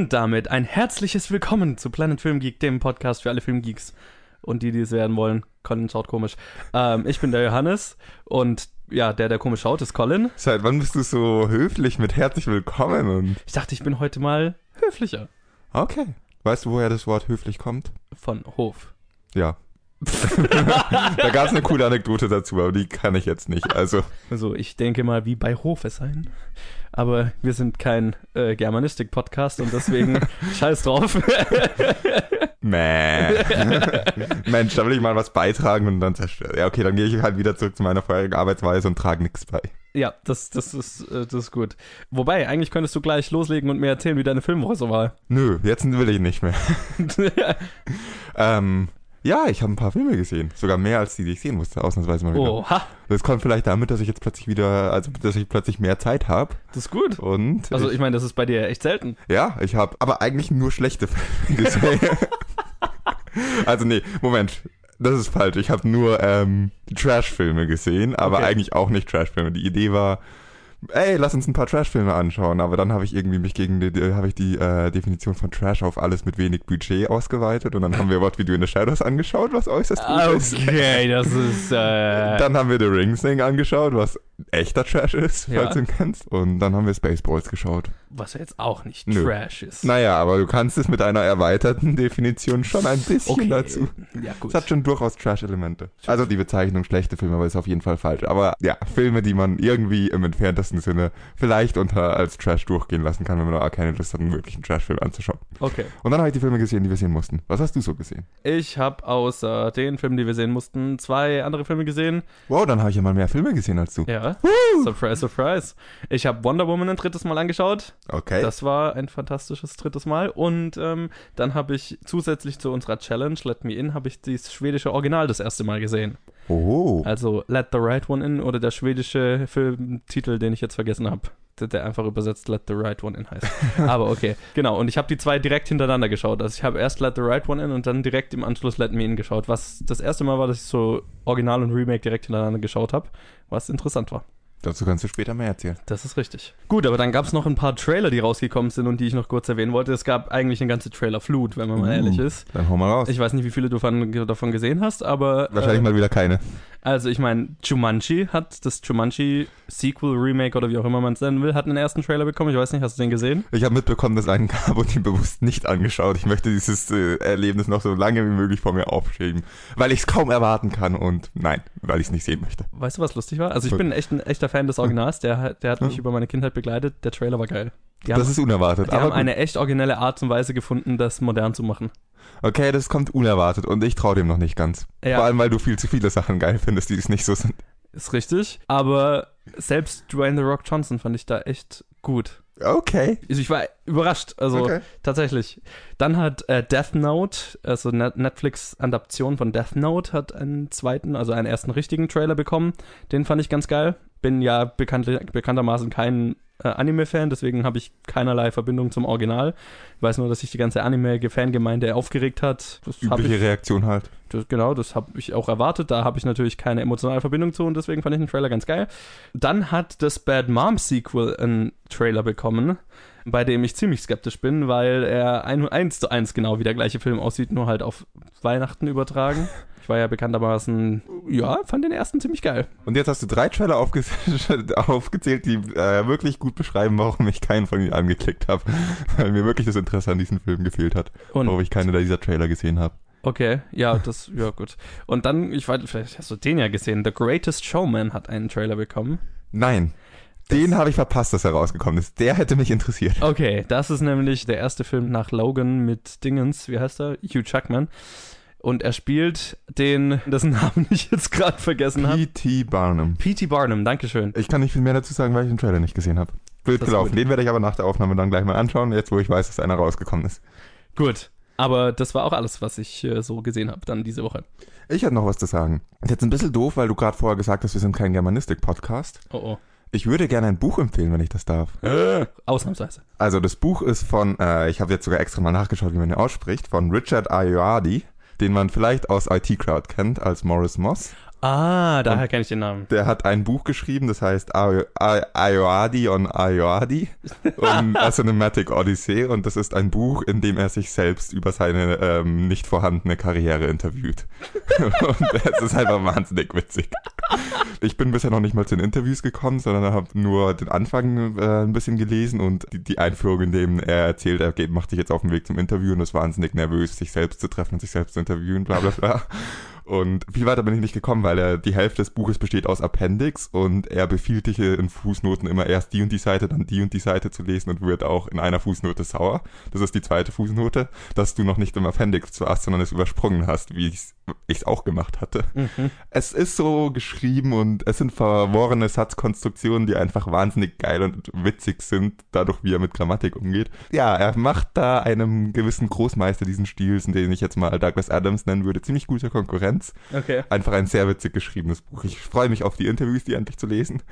Und damit ein herzliches Willkommen zu Planet Film Geek, dem Podcast für alle Filmgeeks und die, die es werden wollen. Colin schaut komisch. Ähm, ich bin der Johannes und ja, der, der komisch schaut, ist Colin. Seit wann bist du so höflich mit herzlich willkommen? Und Ich dachte, ich bin heute mal höflicher. okay. Weißt du, woher das Wort höflich kommt? Von Hof. Ja. da gab es eine coole Anekdote dazu, aber die kann ich jetzt nicht. Also, Also ich denke mal, wie bei Hofe sein. Aber wir sind kein äh, Germanistik-Podcast und deswegen scheiß drauf. meh. Mensch, da will ich mal was beitragen und dann zerstört. Ja, okay, dann gehe ich halt wieder zurück zu meiner vorherigen Arbeitsweise und trage nichts bei. ja, das, das, ist, äh, das ist gut. Wobei, eigentlich könntest du gleich loslegen und mir erzählen, wie deine Filmwoche so war. Nö, jetzt will ich nicht mehr. Ähm, ja, ich habe ein paar Filme gesehen. Sogar mehr als die, die ich sehen musste, ausnahmsweise mal wieder. Oha, Das kommt vielleicht damit, dass ich jetzt plötzlich wieder, also dass ich plötzlich mehr Zeit habe. das ist gut. Und Also ich meine, das ist bei dir echt selten. Ja, ich habe aber eigentlich nur schlechte Filme gesehen. also nee, Moment. Das ist falsch. Ich habe nur ähm, Trash-Filme gesehen, aber Okay. eigentlich auch nicht Trash-Filme. Die Idee war, ey, lass uns ein paar Trash-Filme anschauen. Aber dann habe ich irgendwie mich gegen die, habe ich die äh, Definition von Trash auf alles mit wenig Budget ausgeweitet. Und dann haben wir What We Do in the Shadows angeschaut, was äußerst gut ist. Okay, das ist. Äh, Dann haben wir The Ring Thing angeschaut, was echter Trash ist, Ja. falls du ihn kennst. Und dann haben wir Spaceballs geschaut. was ja jetzt auch nicht Nö. Trash ist. Naja, aber du kannst es mit einer erweiterten Definition schon ein bisschen okay. dazu. Ja, gut. Es hat schon durchaus Trash-Elemente. Also die Bezeichnung schlechte Filme, aber ist auf jeden Fall falsch. Aber ja, Filme, die man irgendwie im entferntesten Sinne vielleicht unter als Trash durchgehen lassen kann, wenn man auch keine Lust hat, einen wirklichen Trash-Film anzuschauen. Okay. Und dann habe ich die Filme gesehen, die wir sehen mussten. Was hast du so gesehen? Ich habe außer den Filmen, die wir sehen mussten, zwei andere Filme gesehen. Wow, dann habe ich ja mal mehr Filme gesehen als du. Ja. Surprise, surprise. Ich habe Wonder Woman ein drittes Mal angeschaut. Okay. Das war ein fantastisches drittes Mal. Und ähm, dann habe ich zusätzlich zu unserer Challenge, Let Me In, habe ich das schwedische Original das erste Mal gesehen. oh. Also Let the Right One In oder der schwedische Filmtitel, den ich jetzt vergessen habe. Der, einfach übersetzt Let the Right One In heißt. Aber okay, genau. Und ich habe die zwei direkt hintereinander geschaut. Also ich habe erst Let the Right One In und dann direkt im Anschluss Let Me In geschaut. Was das erste Mal war, dass ich so Original und Remake direkt hintereinander geschaut habe, was interessant war. Dazu kannst du später mehr erzählen. Das ist richtig. Gut, aber dann gab es noch ein paar Trailer, die rausgekommen sind und die ich noch kurz erwähnen wollte. Es gab eigentlich eine ganze Trailer-Flut, wenn man mal Uh. ehrlich ist. Dann hau mal raus. Ich weiß nicht, wie viele du von, davon gesehen hast, aber. Wahrscheinlich äh, mal wieder keine. Also, ich meine, Jumanji hat das Jumanji Sequel, Remake oder wie auch immer man es nennen will, hat einen ersten Trailer bekommen. Ich weiß nicht, hast du den gesehen? Ich habe mitbekommen, dass einen gab und ihn bewusst nicht angeschaut. Ich möchte dieses äh, Erlebnis noch so lange wie möglich vor mir aufschieben, weil ich es kaum erwarten kann und nein, weil ich es nicht sehen möchte. Weißt du, was lustig war? Also, ich Gut. bin echt ein echter Fan des Originals. Der, hat- der hat mich über meine Kindheit begleitet. Der Trailer war geil. Die haben, das ist unerwartet. die aber haben gut. eine echt originelle Art und Weise gefunden, das modern zu machen. okay, das kommt unerwartet und ich traue dem noch nicht ganz. Ja. Vor allem, weil du viel zu viele Sachen geil findest, die es nicht so sind. Ist richtig. Aber selbst Dwayne The Rock Johnson fand ich da echt gut. Okay. Also ich war überrascht, also okay. tatsächlich. Dann hat äh, Death Note, also Net Netflix-Adaption von Death Note, hat einen zweiten, also einen ersten richtigen Trailer bekommen. Den fand ich ganz geil. Bin ja bekannt, bekanntermaßen kein äh, Anime-Fan, deswegen habe ich keinerlei Verbindung zum Original. Ich weiß nur, dass sich die ganze Anime-Fangemeinde aufgeregt hat. Das Übliche ich, Reaktion halt. das, genau, das habe ich auch erwartet. Da habe ich natürlich keine emotionale Verbindung zu und deswegen fand ich den Trailer ganz geil. Dann hat das Bad Mom Sequel einen Trailer bekommen, bei dem ich ziemlich skeptisch bin, weil er ein, eins zu eins genau wie der gleiche Film aussieht, nur halt auf Weihnachten übertragen. Ich war ja bekanntermaßen, ja, fand den ersten ziemlich geil. Und jetzt hast du drei Trailer aufge aufgezählt, die äh, wirklich gut beschreiben, warum ich keinen von ihnen angeklickt habe. Weil mir wirklich das Interesse an diesem Film gefehlt hat. Und warum ich keine dieser Trailer gesehen habe. okay, ja, das, ja gut. Und dann, ich weiß, vielleicht hast du den ja gesehen, The Greatest Showman hat einen Trailer bekommen. Nein. Den habe ich verpasst, dass er rausgekommen ist. Der hätte mich interessiert. Okay, das ist nämlich der erste Film nach Logan mit Dingens, wie heißt er? Hugh Jackman. Und er spielt den, dessen Namen ich jetzt gerade vergessen habe. P.T. Barnum. P.T. Barnum, Dankeschön. Ich kann nicht viel mehr dazu sagen, weil ich den Trailer nicht gesehen habe. Blöd Das gelaufen. Den werde ich aber nach der Aufnahme dann gleich mal anschauen, jetzt wo ich weiß, dass einer rausgekommen ist. Gut. Aber das war auch alles, was ich äh, so gesehen habe dann diese Woche. Ich hätte noch was zu sagen. Ist jetzt ein bisschen doof, weil du gerade vorher gesagt hast, wir sind kein Germanistik-Podcast. Oh Ich würde gerne ein Buch empfehlen, wenn ich das darf. oh. Ausnahmsweise. Also das Buch ist von, äh, ich habe jetzt sogar extra mal nachgeschaut, wie man ihn ausspricht, von Richard Ayoade, den man vielleicht aus IT Crowd kennt als Morris Moss. Ah, daher kenne ich den Namen. Der hat ein Buch geschrieben, das heißt Ayo- Ay- Ayoadi on Ayoadi und A Cinematic Odyssey und das ist ein Buch, in dem er sich selbst über seine ähm, nicht vorhandene Karriere interviewt. und es ist einfach wahnsinnig witzig. Ich bin bisher noch nicht mal zu den Interviews gekommen, sondern habe nur den Anfang äh, ein bisschen gelesen und die, die Einführung, in dem er erzählt, er geht, macht sich jetzt auf den Weg zum Interview und ist wahnsinnig nervös, sich selbst zu treffen und sich selbst zu interviewen, bla bla bla. Und viel weiter bin ich nicht gekommen, weil er, die Hälfte des Buches besteht aus Appendix und er befiehlt dich in Fußnoten immer erst die und die Seite, dann die und die Seite zu lesen und wird auch in einer Fußnote sauer. Das ist die zweite Fußnote, dass du noch nicht im Appendix warst, sondern es übersprungen hast, wie ich es auch gemacht hatte. Mhm. Es ist so geschrieben und es sind verworrene Satzkonstruktionen, die einfach wahnsinnig geil und witzig sind, dadurch wie er mit Grammatik umgeht. Ja, er macht da einem gewissen Großmeister diesen Stils, den ich jetzt mal Douglas Adams nennen würde, ziemlich gute Konkurrenz. Okay. Einfach ein sehr witzig geschriebenes Buch. Ich freue mich auf die Interviews, die endlich zu lesen.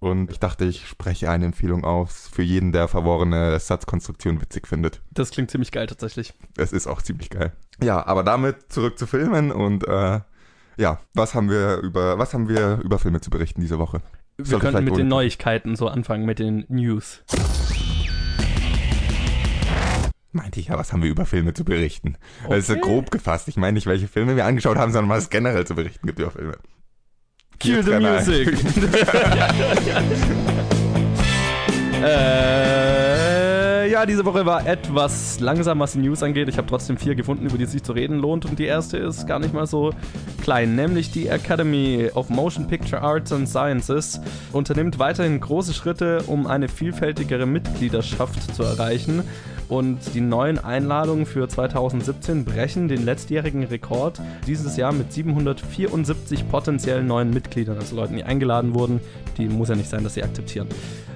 Und ich dachte, ich spreche eine Empfehlung aus für jeden, der verworrene Satzkonstruktion witzig findet. Das klingt ziemlich geil tatsächlich. Es ist auch ziemlich geil. Ja, aber damit zurück zu Filmen und äh, ja, was haben wir über was haben wir über Filme zu berichten diese Woche? Wir Sollte könnten mit den Neuigkeiten so anfangen, mit den News. Meinte ich ja, was haben wir über Filme zu berichten? Okay. Das ist ja grob gefasst. Ich meine nicht, welche Filme wir angeschaut haben, sondern was es generell zu berichten gibt über Filme. Cue the music. äh, ja, diese Woche war etwas langsam, was die News angeht. Ich habe trotzdem vier gefunden, über die es sich zu reden lohnt. Und die erste ist gar nicht mal so klein, nämlich die Academy of Motion Picture Arts and Sciences unternimmt weiterhin große Schritte, um eine vielfältigere Mitgliederschaft zu erreichen. Und die neuen Einladungen für 2017 brechen den letztjährigen Rekord dieses Jahr mit 774 potenziellen neuen Mitgliedern, also Leuten, die eingeladen wurden. Die muss ja nicht sein, dass sie akzeptieren.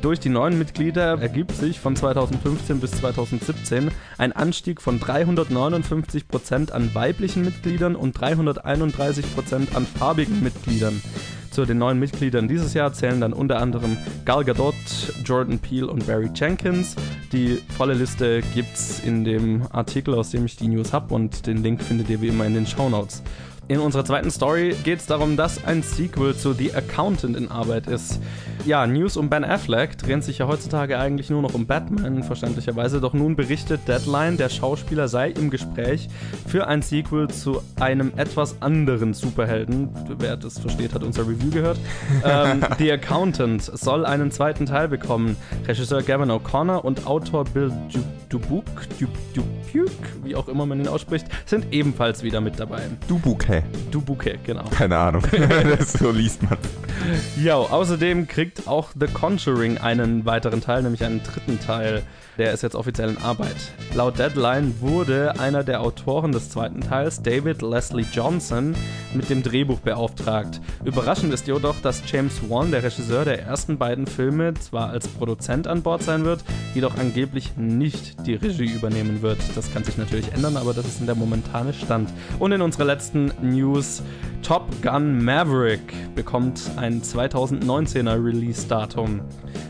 Durch die neuen Mitglieder ergibt sich von 2015 bis 2017 ein Anstieg von 359% an weiblichen Mitgliedern und 331% an farbigen Mitgliedern. Zu den neuen Mitgliedern dieses Jahr zählen dann unter anderem Gal Gadot, Jordan Peele und Barry Jenkins. Die volle Liste gibt's in dem Artikel, aus dem ich die News habe und den Link findet ihr wie immer in den Shownotes. In unserer zweiten Story geht es darum, dass ein Sequel zu The Accountant in Arbeit ist. Ja, News um Ben Affleck drehen sich ja heutzutage eigentlich nur noch um Batman, verständlicherweise. Doch nun berichtet Deadline, der Schauspieler sei im Gespräch für ein Sequel zu einem etwas anderen Superhelden. Wer das versteht, hat unser Review gehört. ähm, The Accountant soll einen zweiten Teil bekommen. Regisseur Gavin O'Connor und Autor Bill Du- Dubuque, Du- Dubuque, wie auch immer man ihn ausspricht, sind ebenfalls wieder mit dabei. Dubuque. Dubuque, genau. Keine Ahnung. so liest man. Ja, außerdem kriegt auch The Conjuring einen weiteren Teil, nämlich einen dritten Teil. Der ist jetzt offiziell in Arbeit. Laut Deadline wurde einer der Autoren des zweiten Teils, David Leslie Johnson, mit dem Drehbuch beauftragt. Überraschend ist jedoch, dass James Wan, der Regisseur der ersten beiden Filme, zwar als Produzent an Bord sein wird, jedoch angeblich nicht die Regie übernehmen wird. Das kann sich natürlich ändern, aber das ist in der momentane Stand. Und in unserer letzten News, Top Gun Maverick bekommt ein 2019er Release-Datum.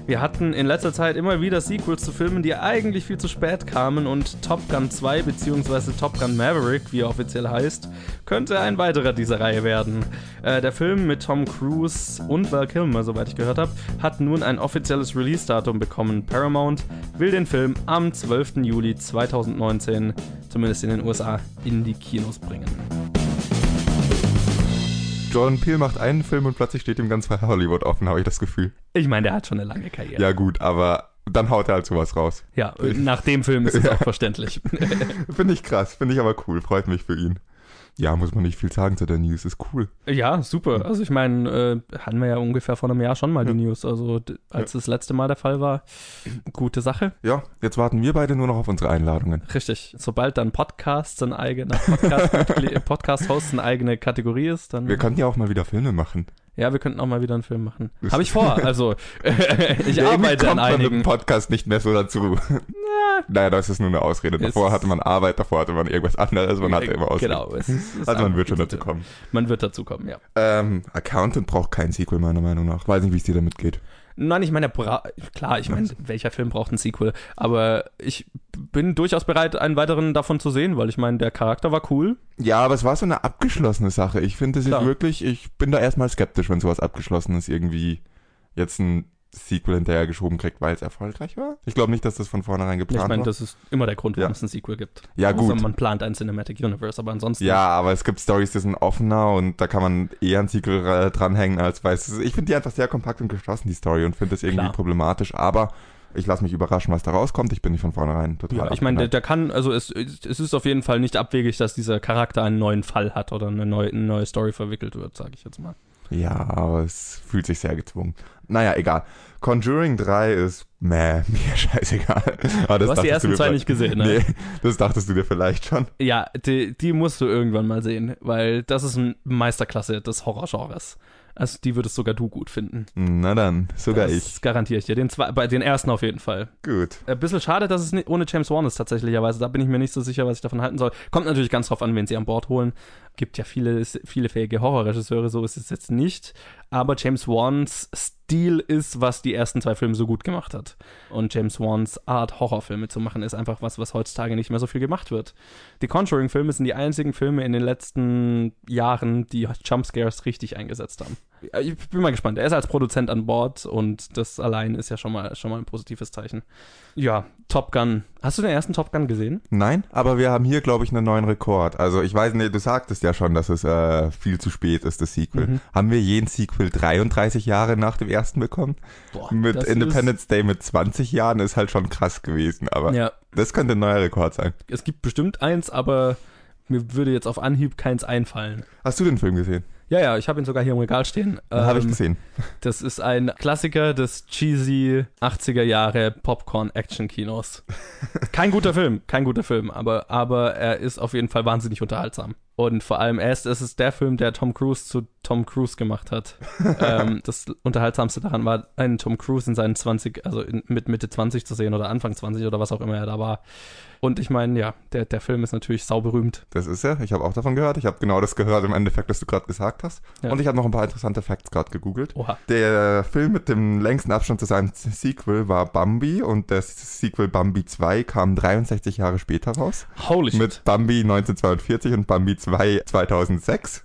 Wir hatten in letzter Zeit immer wieder Sequels zu Filmen, die eigentlich viel zu spät kamen und Top Gun 2 bzw. Top Gun Maverick, wie er offiziell heißt, könnte ein weiterer dieser Reihe werden. Äh, der Film mit Tom Cruise und Val Kilmer, soweit ich gehört habe, hat nun ein offizielles Release-Datum bekommen. Paramount will den Film am 12. Juli 2019, zumindest in den USA, in die Kinos bringen. Jordan Peele macht einen Film und plötzlich steht ihm ganz Hollywood offen, habe ich das Gefühl. Ich meine, der hat schon eine lange Karriere. Ja gut, aber dann haut er halt sowas raus. Ja, nach dem Film ist es auch verständlich. Finde ich krass, finde ich aber cool, freut mich für ihn. Ja, muss man nicht viel sagen zu der News, ist cool. ja, super. Also ich meine, äh, hatten wir ja ungefähr vor einem Jahr schon mal die News. Also als das letzte Mal der Fall war, gute Sache. Ja, jetzt warten wir beide nur noch auf unsere Einladungen. Richtig. Sobald dann Podcast ein eigener Podcast, Podcast-Host eine eigene Kategorie ist, dann. Wir könnten ja auch mal wieder Filme machen. Ja, wir könnten auch mal wieder einen Film machen. Habe ich vor. Also ich Ja, arbeite kommt an man mit dem einigen. Podcast nicht mehr so dazu. naja, das ist nur eine Ausrede. Davor hatte man Arbeit, davor hatte man irgendwas anderes, man hatte immer Ausreden. Genau. Es ist, Also man wird schon dazu kommen. Man wird dazu kommen, ja. Ähm, Accountant braucht kein Sequel, meiner Meinung nach. Weiß nicht, wie es dir damit geht. Nein, ich meine, bra- klar, ich meine, welcher Film braucht ein Sequel? Aber ich bin durchaus bereit, einen weiteren davon zu sehen, weil ich meine, der Charakter war cool. Ja, aber es war so eine abgeschlossene Sache. Ich finde es jetzt wirklich, ich bin da erstmal skeptisch, wenn sowas Abgeschlossenes irgendwie jetzt ein Sequel hinterher geschoben kriegt, weil es erfolgreich war. Ich glaube nicht, dass das von vornherein Ich geplant meine, war. das ist immer der Grund, warum Ja. es ein Sequel gibt. Ja, Außer gut. man plant ein Cinematic Universe, aber ansonsten. Ja, aber es gibt Stories, die sind offener und da kann man eher ein Sequel äh, dranhängen als weiß. Ich finde die einfach sehr kompakt und geschlossen, die Story, und finde das irgendwie Klar. problematisch. Aber ich lasse mich überraschen, was da rauskommt. Ich bin nicht von vornherein total Ja, ich meine, der, der kann, also es, es ist auf jeden Fall nicht abwegig, dass dieser Charakter einen neuen Fall hat oder eine neue, eine neue Story verwickelt wird, sage ich jetzt mal. Ja, aber es fühlt sich sehr gezwungen. Naja, egal. Conjuring 3 ist meh, mir scheißegal. Aber das Du hast die ersten zwei nicht gesehen, ne? Nee, das dachtest du dir vielleicht schon. Ja, die, die musst du irgendwann mal sehen, weil das ist eine Meisterklasse des Horrorgenres. Also die würdest sogar du gut finden. Na dann, sogar das ich. garantiere ich dir. Den zwei, bei den ersten auf jeden Fall. Gut. Ein bisschen schade, dass es ohne James Wan ist tatsächlicherweise. Da bin ich mir nicht so sicher, was ich davon halten soll. Kommt natürlich ganz drauf an, wen sie an Bord holen. Gibt ja viele, viele fähige Horrorregisseure, so ist es jetzt nicht. Aber James Wans Stil ist, was die ersten zwei Filme so gut gemacht hat. Und James Wans Art, Horrorfilme zu machen, ist einfach was, was heutzutage nicht mehr so viel gemacht wird. Die Conjuring-Filme sind die einzigen Filme in den letzten Jahren, die Jumpscares richtig eingesetzt haben. Ich bin mal gespannt. Er ist als Produzent an Bord und das allein ist ja schon mal, schon mal ein positives Zeichen. Ja, Top Gun. Hast du den ersten Top Gun gesehen? Nein, aber wir haben hier, glaube ich, einen neuen Rekord. Also ich weiß nicht, du sagtest ja schon, dass es äh, viel zu spät ist, das Sequel. Mhm. Haben wir jeden Sequel 33 Jahre nach dem ersten bekommen? Boah, Mit Independence Day mit 20 Jahren ist halt schon krass gewesen, aber ja, das könnte ein neuer Rekord sein. es gibt bestimmt eins, aber mir würde jetzt auf Anhieb keins einfallen. Hast du den Film gesehen? Ja, ja, ich habe ihn sogar hier im Regal stehen. Den habe ich Ähm, gesehen. Das ist ein Klassiker des cheesy 80er Jahre Popcorn-Action-Kinos. Kein guter Film, kein guter Film, aber, aber er ist auf jeden Fall wahnsinnig unterhaltsam. Und vor allem erst, es ist der Film, der Tom Cruise zu Tom Cruise gemacht hat. ähm, das Unterhaltsamste daran war, einen Tom Cruise in seinen 20, also in, mit Mitte 20 zu sehen oder Anfang 20 oder was auch immer er da war. Und ich meine, ja, der, der Film ist natürlich sauberühmt. Das ist er. Ich habe auch davon gehört. Ich habe genau das gehört im Endeffekt, was du gerade gesagt hast. Ja. Und ich habe noch ein paar interessante Facts gerade gegoogelt. Oha. Der Film mit dem längsten Abstand zu seinem Sequel war Bambi und das Sequel Bambi 2 kam 63 Jahre später raus. Holy shit. Mit Bambi 1942 und Bambi 2 2006.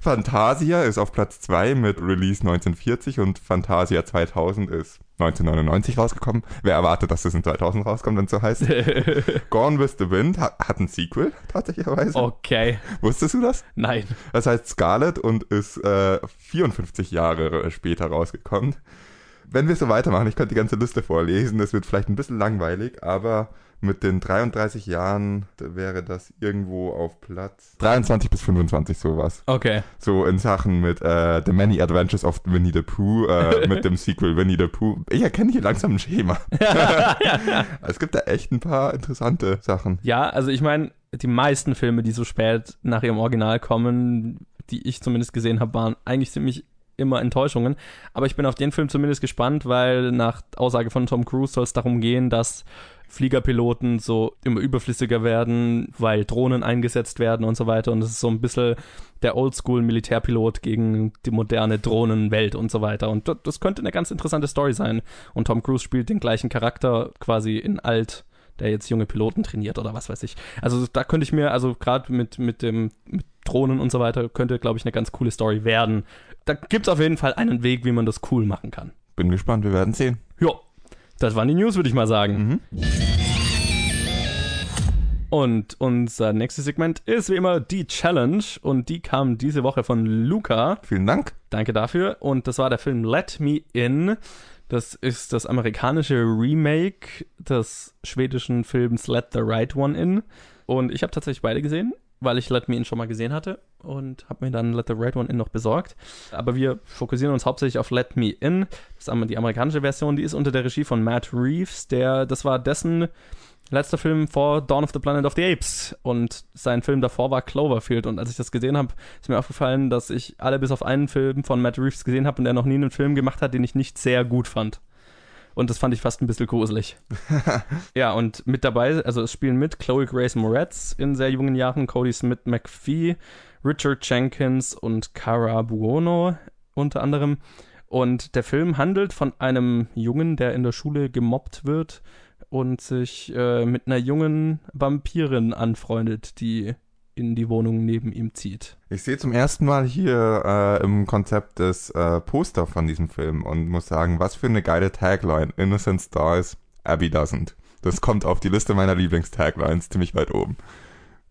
Fantasia ist auf Platz 2 mit Release 1940 und Fantasia 2000 ist 1999 rausgekommen. Wer erwartet, dass das in 2000 rauskommt, wenn es so heißt? Gone with the Wind hat, hat ein Sequel, tatsächlicherweise. okay. Wusstest du das? Nein. Das heißt Scarlet und ist äh, 54 Jahre später rausgekommen. Wenn wir so weitermachen, ich könnte die ganze Liste vorlesen, das wird vielleicht ein bisschen langweilig, aber mit den 33 Jahren wäre das irgendwo auf Platz 23 bis 25 sowas. Okay. So in Sachen mit äh, The Many Adventures of Winnie the Pooh, äh, mit dem Sequel Winnie the Pooh. Ich erkenne hier langsam ein Schema. es gibt da echt ein paar interessante Sachen. Ja, also ich meine, die meisten Filme, die so spät nach ihrem Original kommen, die ich zumindest gesehen habe, waren eigentlich ziemlich immer Enttäuschungen. Aber ich bin auf den Film zumindest gespannt, weil nach Aussage von Tom Cruise soll es darum gehen, dass Fliegerpiloten so immer überflüssiger werden, weil Drohnen eingesetzt werden und so weiter. Und es ist so ein bisschen der Oldschool-Militärpilot gegen die moderne Drohnenwelt und so weiter. Und das- könnte eine ganz interessante Story sein. Und Tom Cruise spielt den gleichen Charakter quasi in alt der jetzt junge Piloten trainiert oder was weiß ich. Also da könnte ich mir, also gerade mit, mit dem mit Drohnen und so weiter, könnte, glaube ich, eine ganz coole Story werden. Da gibt es auf jeden Fall einen Weg, wie man das cool machen kann. Bin gespannt, wir werden sehen. Ja, das waren die News, würde ich mal sagen. Mhm. Und unser nächstes Segment ist wie immer die Challenge und die kam diese Woche von Luca. Vielen Dank. Danke dafür. Und das war der Film Let Me In. Das ist das amerikanische Remake des schwedischen Films Let the Right One In. Und ich habe tatsächlich beide gesehen, weil ich Let Me In schon mal gesehen hatte und habe mir dann Let the Right One In noch besorgt. Aber wir fokussieren uns hauptsächlich auf Let Me In. Das ist die amerikanische Version, die ist unter der Regie von Matt Reeves, der, das war dessen letzter Film vor Dawn of the Planet of the Apes und sein Film davor war Cloverfield und als ich das gesehen habe, ist mir aufgefallen, dass ich alle bis auf einen Film von Matt Reeves gesehen habe und er noch nie einen Film gemacht hat, den ich nicht sehr gut fand. Und das fand ich fast ein bisschen gruselig. ja, und mit dabei, also es spielen mit Chloe Grace Moretz in sehr jungen Jahren, Cody Smith McPhee, Richard Jenkins und Cara Buono unter anderem. Und der Film handelt von einem Jungen, der in der Schule gemobbt wird und sich äh, mit einer jungen Vampirin anfreundet, die in die Wohnung neben ihm zieht. Ich sehe zum ersten Mal hier äh, im Konzept das äh, Poster von diesem Film und muss sagen, was für eine geile Tagline. Innocent Stars, Abby doesn't. Das kommt auf die Liste meiner Lieblingstaglines ziemlich weit oben.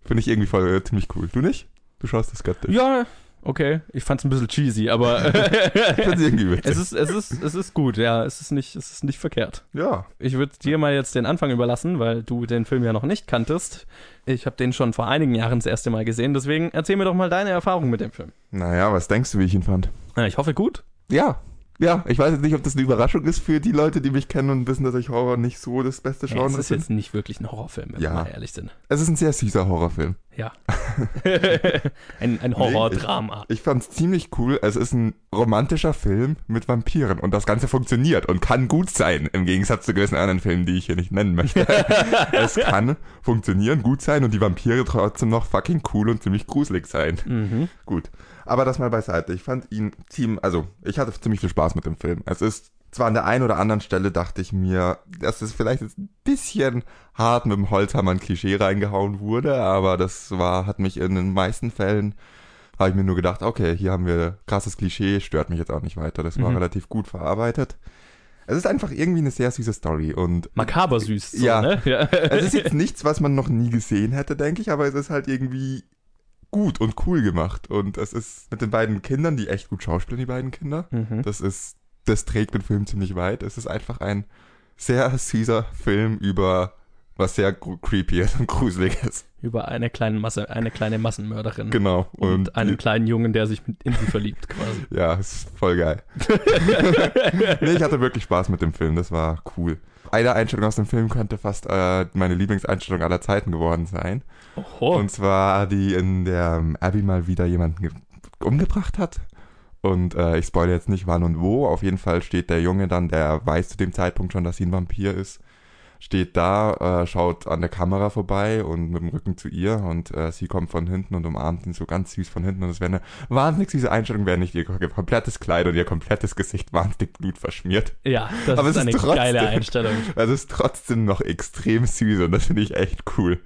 Finde ich irgendwie voll äh, ziemlich cool. Du nicht? Du schaust das skeptisch. Ja, okay. Ich fand's ein bisschen cheesy, aber witzig. es ist, es ist, es ist gut, ja. Es ist nicht, es ist nicht verkehrt. ja. Ich würde dir mal jetzt den Anfang überlassen, weil du den Film ja noch nicht kanntest. Ich habe den schon vor einigen Jahren das erste Mal gesehen, deswegen erzähl mir doch mal deine Erfahrung mit dem Film. Naja, was denkst du, wie ich ihn fand? Ja, ich hoffe gut. Ja. Ja, ich weiß jetzt nicht, ob das eine Überraschung ist für die Leute, die mich kennen und wissen, dass ich Horror nicht so das beste Genre es ist finde. jetzt nicht wirklich ein Horrorfilm, wenn Ja. wir mal ehrlich sind. Es ist ein sehr süßer Horrorfilm. Ja. ein ein Horrordrama. Ich fand's ziemlich cool. Es ist ein romantischer Film mit Vampiren und das Ganze funktioniert und kann gut sein, im Gegensatz zu gewissen anderen Filmen, die ich hier nicht nennen möchte. es kann funktionieren, gut sein und die Vampire trotzdem noch fucking cool und ziemlich gruselig sein. Mhm. Gut. Aber das mal beiseite. Ich fand ihn ziemlich, also ich hatte ziemlich viel Spaß mit dem Film. Es ist zwar an der einen oder anderen Stelle dachte ich mir, dass es vielleicht jetzt ein bisschen hart mit dem Holzhammer ein Klischee reingehauen wurde, aber das war, hat mich in den meisten Fällen, habe ich mir nur gedacht, okay, hier haben wir krasses Klischee, stört mich jetzt auch nicht weiter. Das war Mhm. relativ gut verarbeitet. Es ist einfach irgendwie eine sehr süße Story und Makaber süß. So, Ja. Ne? ja. es ist jetzt nichts, was man noch nie gesehen hätte, denke ich, aber es ist halt irgendwie gut und cool gemacht. Und es ist mit den beiden Kindern, die echt gut schauspielen, die beiden Kinder. Mhm. Das ist, das trägt den Film ziemlich weit. Es ist einfach ein sehr süßer Film über was sehr creepy ist und gruselig ist. Über eine kleine Masse, eine kleine Massenmörderin. Genau. Und, einen kleinen Jungen, der sich mit in sie verliebt, quasi. ja, ist voll geil. nee, ich hatte wirklich Spaß mit dem Film. Das war cool. Eine Einstellung aus dem Film könnte fast äh, meine Lieblingseinstellung aller Zeiten geworden sein. Oho. Und zwar die in der ähm, Abby mal wieder jemanden ge- umgebracht hat. Und äh, ich spoilere jetzt nicht wann und wo. Auf jeden Fall steht der Junge dann, der weiß zu dem Zeitpunkt schon, dass sie ein Vampir ist, steht da, äh, schaut an der Kamera vorbei und mit dem Rücken zu ihr und äh, sie kommt von hinten und umarmt ihn so ganz süß von hinten und es wäre eine wahnsinnig süße Einstellung, wäre nicht ihr komplettes Kleid und ihr komplettes Gesicht wahnsinnig Blut verschmiert. ja, das Aber ist es ist eine trotzdem- geile Einstellung. Es ist trotzdem noch extrem süß und das finde ich echt cool.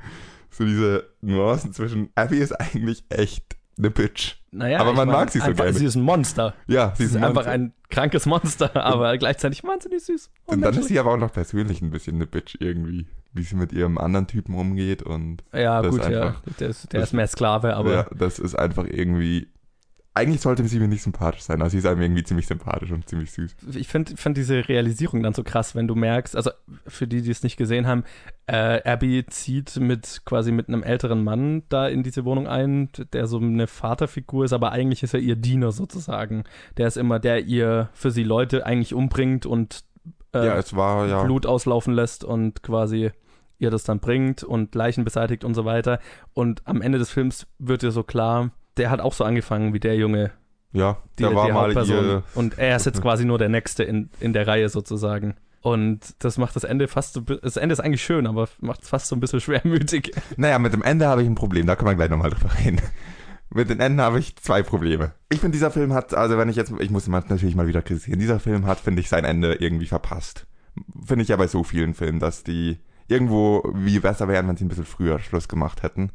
So diese Nuancen zwischen Abby ist eigentlich echt eine Bitch. Naja, Aber man mag sie so einfach, gerne. Sie ist ein Monster. Ja, Sie ist ein einfach ein krankes Monster, aber gleichzeitig wahnsinnig süß. Und dann ist sie aber auch noch persönlich ein bisschen eine Bitch irgendwie. Wie sie mit ihrem anderen Typen umgeht und Ja, das gut, ist ja. einfach- Der ist, der das- ist mehr Sklave, aber ja, das ist einfach irgendwie. Eigentlich sollte sie mir nicht sympathisch sein, aber sie ist einem irgendwie ziemlich sympathisch und ziemlich süß. ich finde find diese Realisierung dann so krass, wenn du merkst, also für die, die es nicht gesehen haben, äh, Abby zieht mit quasi mit einem älteren Mann da in diese Wohnung ein, der so eine Vaterfigur ist, aber eigentlich ist er ihr Diener sozusagen. Der ist immer der ihr für sie Leute eigentlich umbringt und äh, ja, es war ja. Blut auslaufen lässt und quasi ihr das dann bringt und Leichen beseitigt und so weiter. Und am Ende des Films wird ihr so klar, der hat auch so angefangen wie der Junge, Ja, die, da war die mal Hauptperson. ihr. Und er ist jetzt quasi nur der Nächste in, in der Reihe sozusagen. Und das macht das Ende fast so, das Ende ist eigentlich schön, aber macht es fast so ein bisschen schwermütig. Naja, mit dem Ende habe ich ein Problem, da können wir gleich nochmal drüber reden. Mit den Enden habe ich zwei Probleme. Ich finde, dieser Film hat, also wenn ich jetzt, ich muss ihn natürlich mal wieder kritisieren, dieser Film hat, finde ich, sein Ende irgendwie verpasst. Finde ich ja bei so vielen Filmen, dass die irgendwo wie besser wären, wenn sie ein bisschen früher Schluss gemacht hätten.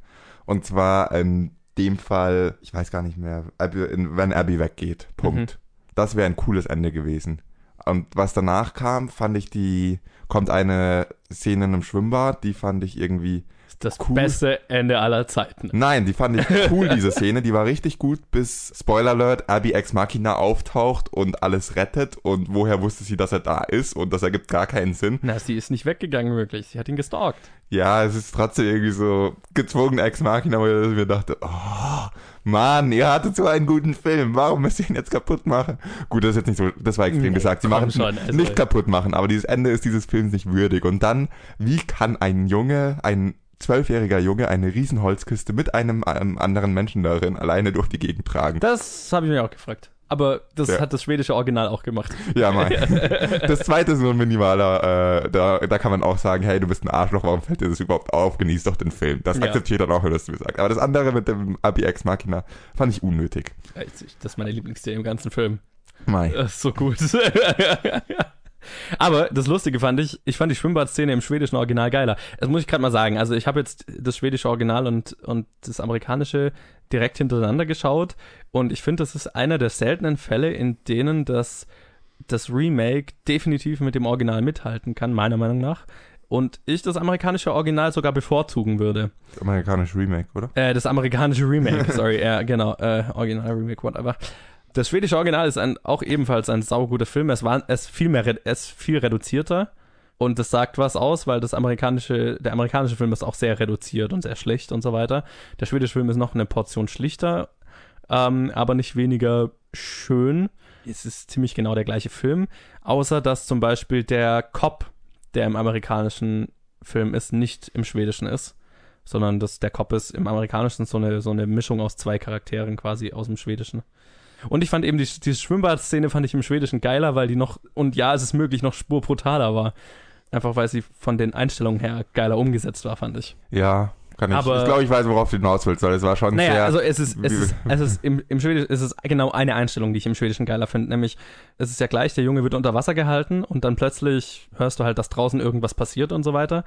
Und zwar in dem Fall, ich weiß gar nicht mehr, Abby, wenn Abby weggeht. Punkt. Das wäre ein cooles Ende gewesen. Und was danach kam, fand ich die, kommt eine Szene in einem Schwimmbad, die fand ich irgendwie, Das Cool. beste Ende aller Zeiten. Nein, die fand ich cool, diese Szene. Die war richtig gut, bis, Spoiler Alert, Abby Ex Machina auftaucht und alles rettet. Und woher wusste sie, dass er da ist? Und das ergibt gar keinen Sinn. Na, sie ist nicht weggegangen wirklich. Sie hat ihn gestalkt. Ja, es ist trotzdem irgendwie so gezwungen Ex Machina, wo ich mir dachte, oh, Mann, ihr hattet so einen guten Film. Warum müsst ihr ihn jetzt kaputt machen? Gut, das ist jetzt nicht so, das war extrem Nee, gesagt. Sie machen schon, ihn also- nicht kaputt machen, aber dieses Ende ist dieses Films nicht würdig. Und dann, wie kann ein Junge, ein zwölfjähriger Junge eine Riesenholzkiste mit einem, einem anderen Menschen darin alleine durch die Gegend tragen? Das habe ich mir auch gefragt. Aber das Ja. hat das schwedische Original auch gemacht. Ja, Mann. Das zweite ist nur ein minimaler, äh, da, da kann man auch sagen, hey, du bist ein Arschloch, warum fällt dir das überhaupt auf? Genieß doch den Film. Das Ja. akzeptiert dann auch, wenn das du sagst. Aber das andere mit dem Abi Ex Machina fand ich unnötig. Das ist meine Lieblingsszene im ganzen Film. Mai. Das ist so gut. Aber das Lustige fand ich, ich fand die Schwimmbadszene im schwedischen Original geiler. Das muss ich gerade mal sagen. Also ich habe jetzt das schwedische Original und, und das amerikanische direkt hintereinander geschaut und ich finde, das ist einer der seltenen Fälle, in denen das, das Remake definitiv mit dem Original mithalten kann, meiner Meinung nach. Und ich das amerikanische Original sogar bevorzugen würde. Das amerikanische Remake, oder? Äh, das amerikanische Remake, sorry, ja, genau, äh, Original Remake, whatever. Das schwedische Original ist ein, auch ebenfalls ein sauguter Film. Es war es viel mehr, es viel reduzierter. Und das sagt was aus, weil das amerikanische, der amerikanische Film ist auch sehr reduziert und sehr schlecht und so weiter. Der schwedische Film ist noch eine Portion schlichter, ähm, aber nicht weniger schön. Es ist ziemlich genau der gleiche Film, außer dass zum Beispiel der Cop, der im amerikanischen Film ist, nicht im schwedischen ist, sondern dass der Cop ist im amerikanischen so eine, so eine Mischung aus zwei Charakteren quasi aus dem schwedischen. Und ich fand eben die, diese Schwimmbadszene fand ich im Schwedischen geiler, weil die noch, und ja, es ist möglich, noch spurbrutaler war. Einfach weil sie von den Einstellungen her geiler umgesetzt war, fand ich. Ja, kann ich. Aber- ich glaube, ich weiß, worauf du hinaus willst, weil es war schon Naja, sehr. also es ist, es ist, es ist im, im Schwedischen ist es genau eine Einstellung, die ich im Schwedischen geiler finde, nämlich es ist ja gleich, der Junge wird unter Wasser gehalten und dann plötzlich hörst du halt, dass draußen irgendwas passiert und so weiter.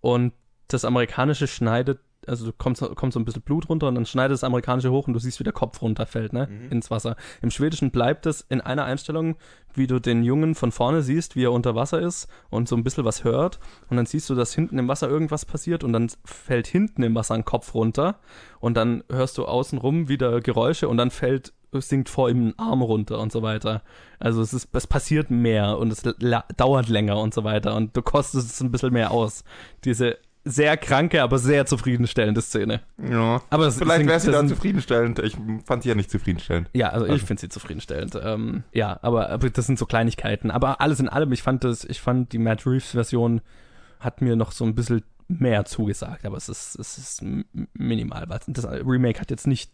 Und das Amerikanische schneidet, also du kommst, kommt so ein bisschen Blut runter und dann schneidet das Amerikanische hoch und du siehst, wie der Kopf runterfällt, ne, ins Wasser. Im Schwedischen bleibt es in einer Einstellung, wie du den Jungen von vorne siehst, wie er unter Wasser ist und so ein bisschen was hört. Und dann siehst du, dass hinten im Wasser irgendwas passiert und dann fällt hinten im Wasser ein Kopf runter und dann hörst du außenrum wieder Geräusche und dann fällt, sinkt vor ihm ein Arm runter und so weiter. Also es ist, es passiert mehr und es dauert länger und so weiter und du kostest es ein bisschen mehr aus. Diese sehr kranke, aber sehr zufriedenstellende Szene. ja. Aber es Vielleicht wäre sie das da sind- zufriedenstellend. Ich fand sie ja nicht zufriedenstellend. Ja, also ich Also- finde sie zufriedenstellend. Ähm, ja, aber, aber das sind so Kleinigkeiten. Aber alles in allem, ich fand das, ich fand die Matt Reeves Version hat mir noch so ein bisschen mehr zugesagt, aber es ist, es ist minimal. Das Remake hat jetzt nicht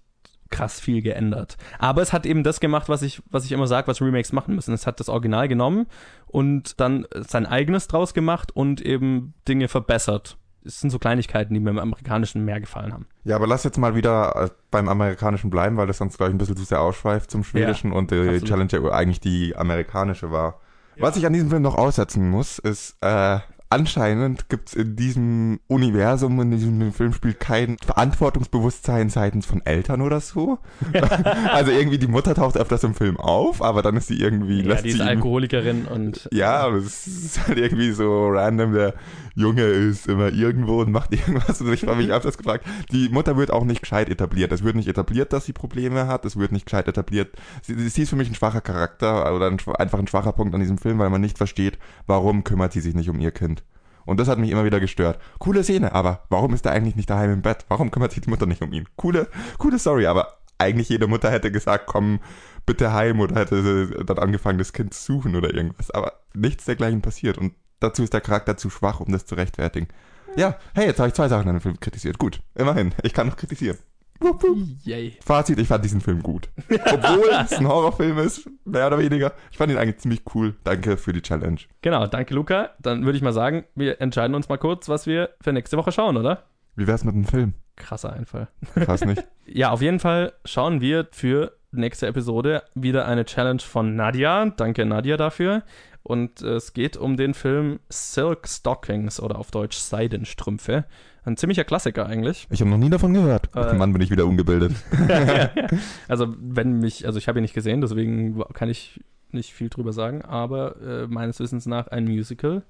krass viel geändert. Aber es hat eben das gemacht, was ich, was ich immer sage, was Remakes machen müssen. Es hat das Original genommen und dann sein eigenes draus gemacht und eben Dinge verbessert. Es sind so Kleinigkeiten, die mir im Amerikanischen mehr gefallen haben. Ja, aber lass jetzt mal wieder äh, beim Amerikanischen bleiben, weil das sonst, glaube ich, ein bisschen zu sehr ausschweift zum Schwedischen und die absolut. Challenge ja eigentlich die amerikanische war. Was ich an diesem Film noch aussetzen muss, ist, äh, anscheinend gibt's in diesem Universum, in diesem Film spielt kein Verantwortungsbewusstsein seitens von Eltern oder so. also irgendwie die Mutter taucht öfters im Film auf, aber dann ist sie irgendwie, Ja, lässt die ist Alkoholikerin und ja, aber es ist halt irgendwie so random. Der Junge ist immer irgendwo und macht irgendwas. Und ich habe mich öfters gefragt, die Mutter wird auch nicht gescheit etabliert. Es wird nicht etabliert, dass sie Probleme hat. Es wird nicht gescheit etabliert. Sie, sie ist für mich ein schwacher Charakter oder ein, einfach ein schwacher Punkt an diesem Film, weil man nicht versteht, warum kümmert sie sich nicht um ihr Kind. Und das hat mich immer wieder gestört. Coole Szene, aber warum ist er eigentlich nicht daheim im Bett? Warum kümmert sich die Mutter nicht um ihn? Coole, coole Story, aber eigentlich jede Mutter hätte gesagt, komm bitte heim oder hätte dann angefangen, das Kind zu suchen oder irgendwas. Aber nichts dergleichen passiert und dazu ist der Charakter zu schwach, um das zu rechtfertigen. Ja, hey, jetzt habe ich zwei Sachen an dem Film kritisiert. Gut, immerhin, ich kann noch kritisieren. Wupp, wupp. yay. Fazit, ich fand diesen Film gut. Obwohl es ein Horrorfilm ist, mehr oder weniger. Ich fand ihn eigentlich ziemlich cool. Danke für die Challenge. Genau, danke Luca. Dann würde ich mal sagen, wir entscheiden uns mal kurz, was wir für nächste Woche schauen, oder? Wie wär's mit dem Film? Krasser Einfall. Krass nicht. Ja, auf jeden Fall schauen wir für nächste Episode wieder eine Challenge von Nadia. Danke Nadia dafür. Und äh, es geht um den Film Silk Stockings oder auf Deutsch Seidenstrümpfe. Ein ziemlicher Klassiker eigentlich. Ich habe noch nie davon gehört. Äh. Mann, bin ich wieder ungebildet. also wenn mich, also ich habe ihn nicht gesehen, deswegen kann ich nicht viel drüber sagen, aber äh, meines Wissens nach ein Musical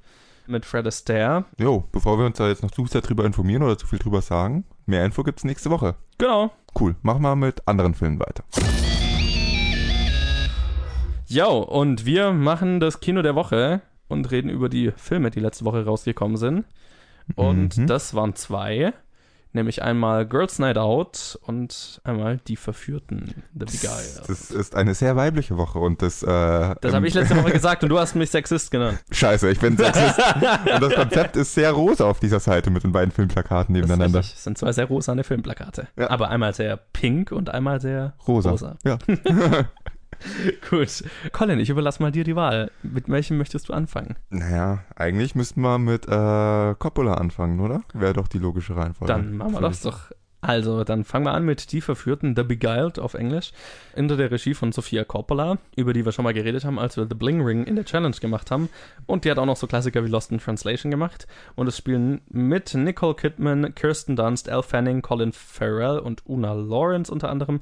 mit Fred Astaire. Jo, bevor wir uns da jetzt noch zu sehr drüber informieren oder zu viel drüber sagen, mehr Info gibt's nächste Woche. Genau. Cool, machen wir mit anderen Filmen weiter. Jo, und wir machen das Kino der Woche und reden über die Filme, die letzte Woche rausgekommen sind. Und Mhm. das waren zwei. Nämlich einmal Girls Night Out und einmal Die Verführten, The Beguiled. Das ist eine sehr weibliche Woche und das. Äh, Das habe ich letzte Woche gesagt und du hast mich Sexist genannt. Scheiße, ich bin Sexist. und das Konzept ist sehr rosa auf dieser Seite mit den beiden Filmplakaten Das nebeneinander. richtig. Das sind zwei sehr rosane Filmplakate. Ja. Aber einmal sehr pink und einmal sehr Rosa. rosa. Ja. Gut. Colin, ich überlasse mal dir die Wahl. Mit welchem möchtest du anfangen? Naja, eigentlich müssten wir mit äh, Coppola anfangen, oder? Wäre doch die logische Reihenfolge. Dann machen wir das doch Also, dann fangen wir an mit Die Verführten, The Beguiled auf Englisch, unter der Regie von Sofia Coppola, über die wir schon mal geredet haben, als wir The Bling Ring in der Challenge gemacht haben. Und die hat auch noch so Klassiker wie Lost in Translation gemacht. Und es spielen mit Nicole Kidman, Kirsten Dunst, Elle Fanning, Colin Farrell und Una Lawrence unter anderem.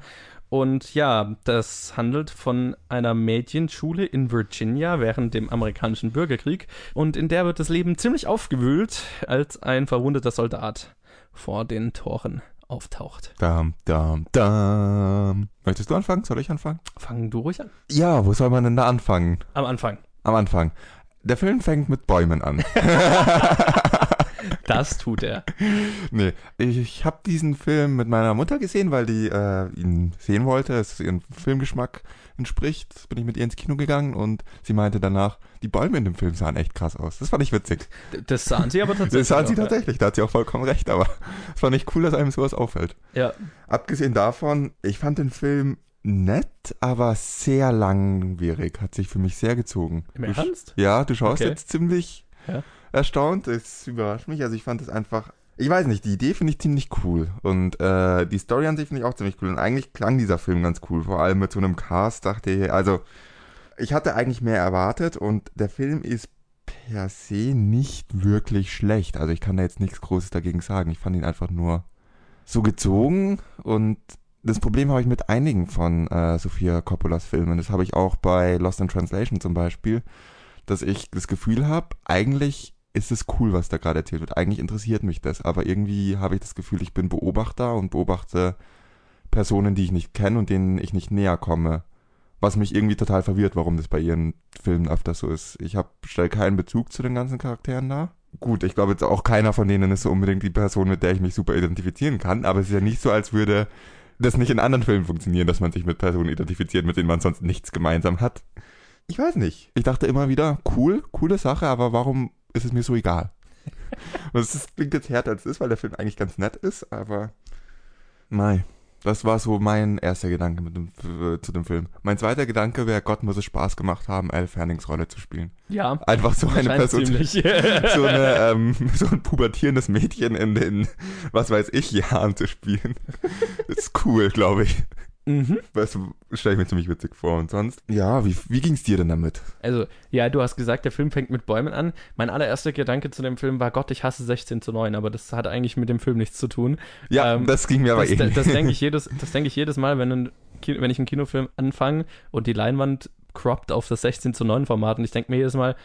Und ja, das handelt von einer Mädchenschule in Virginia während dem amerikanischen Bürgerkrieg. Und in der wird das Leben ziemlich aufgewühlt, als ein verwundeter Soldat vor den Toren auftaucht. Dam, dam, dam. Möchtest du anfangen? Soll ich anfangen? Fang du ruhig an. Ja, wo soll man denn da anfangen? Am Anfang. Am Anfang. Der Film fängt mit Bäumen an. Das tut er. nee, ich, ich habe diesen Film mit meiner Mutter gesehen, weil die äh, ihn sehen wollte, es ihren Filmgeschmack entspricht. Bin ich mit ihr ins Kino gegangen und sie meinte danach, die Bäume in dem Film sahen echt krass aus. Das fand ich witzig. Das sahen sie aber tatsächlich. Das sahen sie auch, tatsächlich, da hat sie auch vollkommen recht, aber es fand ich cool, dass einem sowas auffällt. Ja. Abgesehen davon, ich fand den Film nett, aber sehr langwierig. Hat sich für mich sehr gezogen. Im Ernst? Ja, du schaust Okay. jetzt ziemlich Ja. erstaunt. Es überrascht mich. Also ich fand es einfach. Ich weiß nicht, die Idee finde ich ziemlich cool. Und äh, die Story an sich finde ich auch ziemlich cool. Und eigentlich klang dieser Film ganz cool. Vor allem mit so einem Cast dachte ich, also ich hatte eigentlich mehr erwartet und der Film ist per se nicht wirklich schlecht. Also ich kann da jetzt nichts Großes dagegen sagen. Ich fand ihn einfach nur so gezogen und das Problem habe ich mit einigen von äh, Sofia Coppolas Filmen. Das habe ich auch bei Lost in Translation zum Beispiel, dass ich das Gefühl habe, eigentlich ist es cool, was da gerade erzählt wird. Eigentlich interessiert mich das, aber irgendwie habe ich das Gefühl, ich bin Beobachter und beobachte Personen, die ich nicht kenne und denen ich nicht näher komme. Was mich irgendwie total verwirrt, warum das bei ihren Filmen öfters so ist. Ich habe stell keinen Bezug zu den ganzen Charakteren da. Gut, ich glaube jetzt auch keiner von denen ist so unbedingt die Person, mit der ich mich super identifizieren kann, aber es ist ja nicht so, als würde das nicht in anderen Filmen funktionieren, dass man sich mit Personen identifiziert, mit denen man sonst nichts gemeinsam hat. Ich weiß nicht. Ich dachte immer wieder, cool, coole Sache, aber warum ist es mir so egal? Ist- klingt jetzt härter als es ist, weil der Film eigentlich ganz nett ist, aber Mai. Das war so mein erster Gedanke mit dem, äh, zu dem Film. Mein zweiter Gedanke wäre, Gott muss es Spaß gemacht haben, Elle Fannings Rolle zu spielen. Ja. Einfach so eine Person, ziemlich. so, eine, ähm, so ein pubertierendes Mädchen in den, was weiß ich, Jahren zu spielen. ist cool, glaube ich. Mhm. Das stelle ich mir ziemlich witzig vor. Und sonst, ja, wie, wie ging es dir denn damit? Also, ja, du hast gesagt, der Film fängt mit Bäumen an. Mein allererster Gedanke zu dem Film war, Gott, ich hasse 16 zu 9, aber das hat eigentlich mit dem Film nichts zu tun. Ja, Ähm, das ging mir aber das, ähnlich. das denke ich, jedes, das denk ich jedes Mal, wenn, ein Kino, wenn ich einen Kinofilm anfange und die Leinwand croppt auf das 16 zu 9 Format und ich denke mir jedes Mal,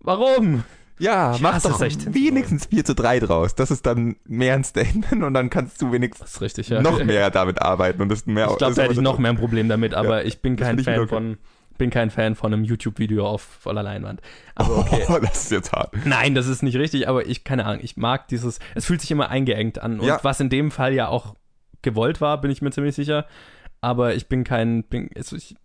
warum? Ja, Ich mach doch 16 wenigstens 4 zu 3 draus. Das ist dann mehr ein Statement und dann kannst du wenigstens richtig, ja. noch mehr damit arbeiten und das ist mehr Ich glaube, da hätte ich noch mehr ein Problem damit, aber ich bin kein Fan von bin kein Fan von einem YouTube-Video auf voller Leinwand. Aber okay. Oh, das ist jetzt hart. Nein, das ist nicht richtig, aber ich, keine Ahnung, ich mag dieses, es fühlt sich immer eingeengt an. Und Ja. was in dem Fall ja auch gewollt war, bin ich mir ziemlich sicher. Aber ich bin kein, bin, also ich,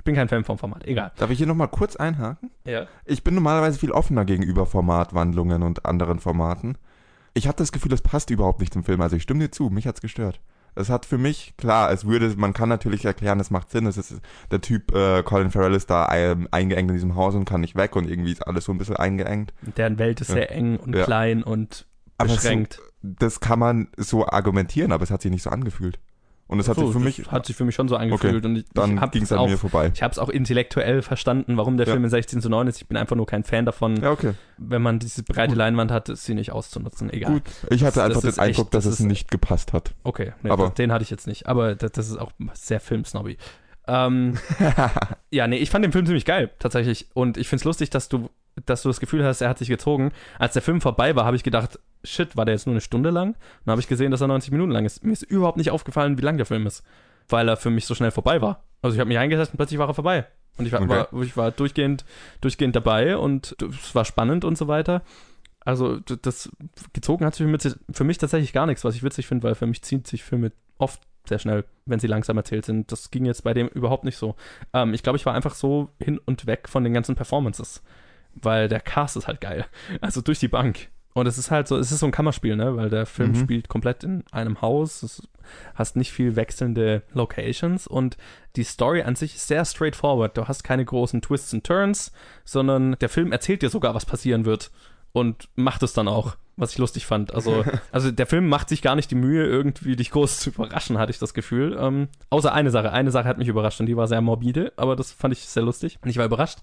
ich bin kein Fan vom Format. Egal. Darf ich hier nochmal kurz einhaken? Ja. Ich bin normalerweise viel offener gegenüber Formatwandlungen und anderen Formaten. Ich hatte das Gefühl, das passt überhaupt nicht zum Film. Also ich stimme dir zu, mich hat's gestört. Es hat für mich, klar, es würde, man kann natürlich erklären, es macht Sinn, es ist, der Typ, äh, Colin Farrell ist da ähm, eingeengt in diesem Haus und kann nicht weg und irgendwie ist alles so ein bisschen eingeengt. Deren Welt ist Ja. sehr eng und Ja. klein und beschränkt. Das kann man so argumentieren, aber es hat sich nicht so angefühlt. Und es hat So, sich für mich, hat sich für mich schon so angefühlt. Und ich, dann ich habe ging es es an auch, mir vorbei. ich hab's auch intellektuell verstanden, warum der Ja. Film in 16 zu 9 ist. Ich bin einfach nur kein Fan davon, Ja, okay. wenn man diese breite Gut. Leinwand hat, sie nicht auszunutzen. Egal. Gut. Ich hatte Das- einfach das den Eindruck, echt- dass das es nicht gepasst hat. Okay, nee, Aber- den hatte ich jetzt nicht. Aber das, das ist auch sehr Filmsnobby. Ähm, ja, nee, ich fand den Film ziemlich geil, tatsächlich. Und ich find's lustig, dass du, dass du das Gefühl hast, er hat sich gezogen. Als der Film vorbei war, habe ich gedacht, shit, war der jetzt nur eine Stunde lang? Dann habe ich gesehen, dass er 90 Minuten lang ist. Mir ist überhaupt nicht aufgefallen, wie lang der Film ist. Weil er für mich so schnell vorbei war. Also ich habe mich eingesetzt und plötzlich war er vorbei. Und ich war, Okay. war, ich war durchgehend, durchgehend dabei und es war spannend und so weiter. Also das gezogen hat sich für mich, für mich tatsächlich gar nichts, was ich witzig finde, weil für mich zieht sich Filme oft sehr schnell, wenn sie langsam erzählt sind. Das ging jetzt bei dem überhaupt nicht so. Ähm, ich glaube, ich war einfach so hin und weg von den ganzen Performances, weil der Cast ist halt geil. Also durch die Bank. Und es ist halt so, es ist so ein Kammerspiel, ne? Weil der Film Mhm. spielt komplett in einem Haus. Es hast nicht viel wechselnde Locations und die Story an sich ist sehr straightforward. Du hast keine großen Twists and Turns, sondern der Film erzählt dir sogar, was passieren wird und macht es dann auch. was ich lustig fand. Also, also der Film macht sich gar nicht die Mühe, irgendwie dich groß zu überraschen, hatte ich das Gefühl. Ähm, außer eine Sache. Eine Sache hat mich überrascht und die war sehr morbide, aber das fand ich sehr lustig. Und ich war überrascht,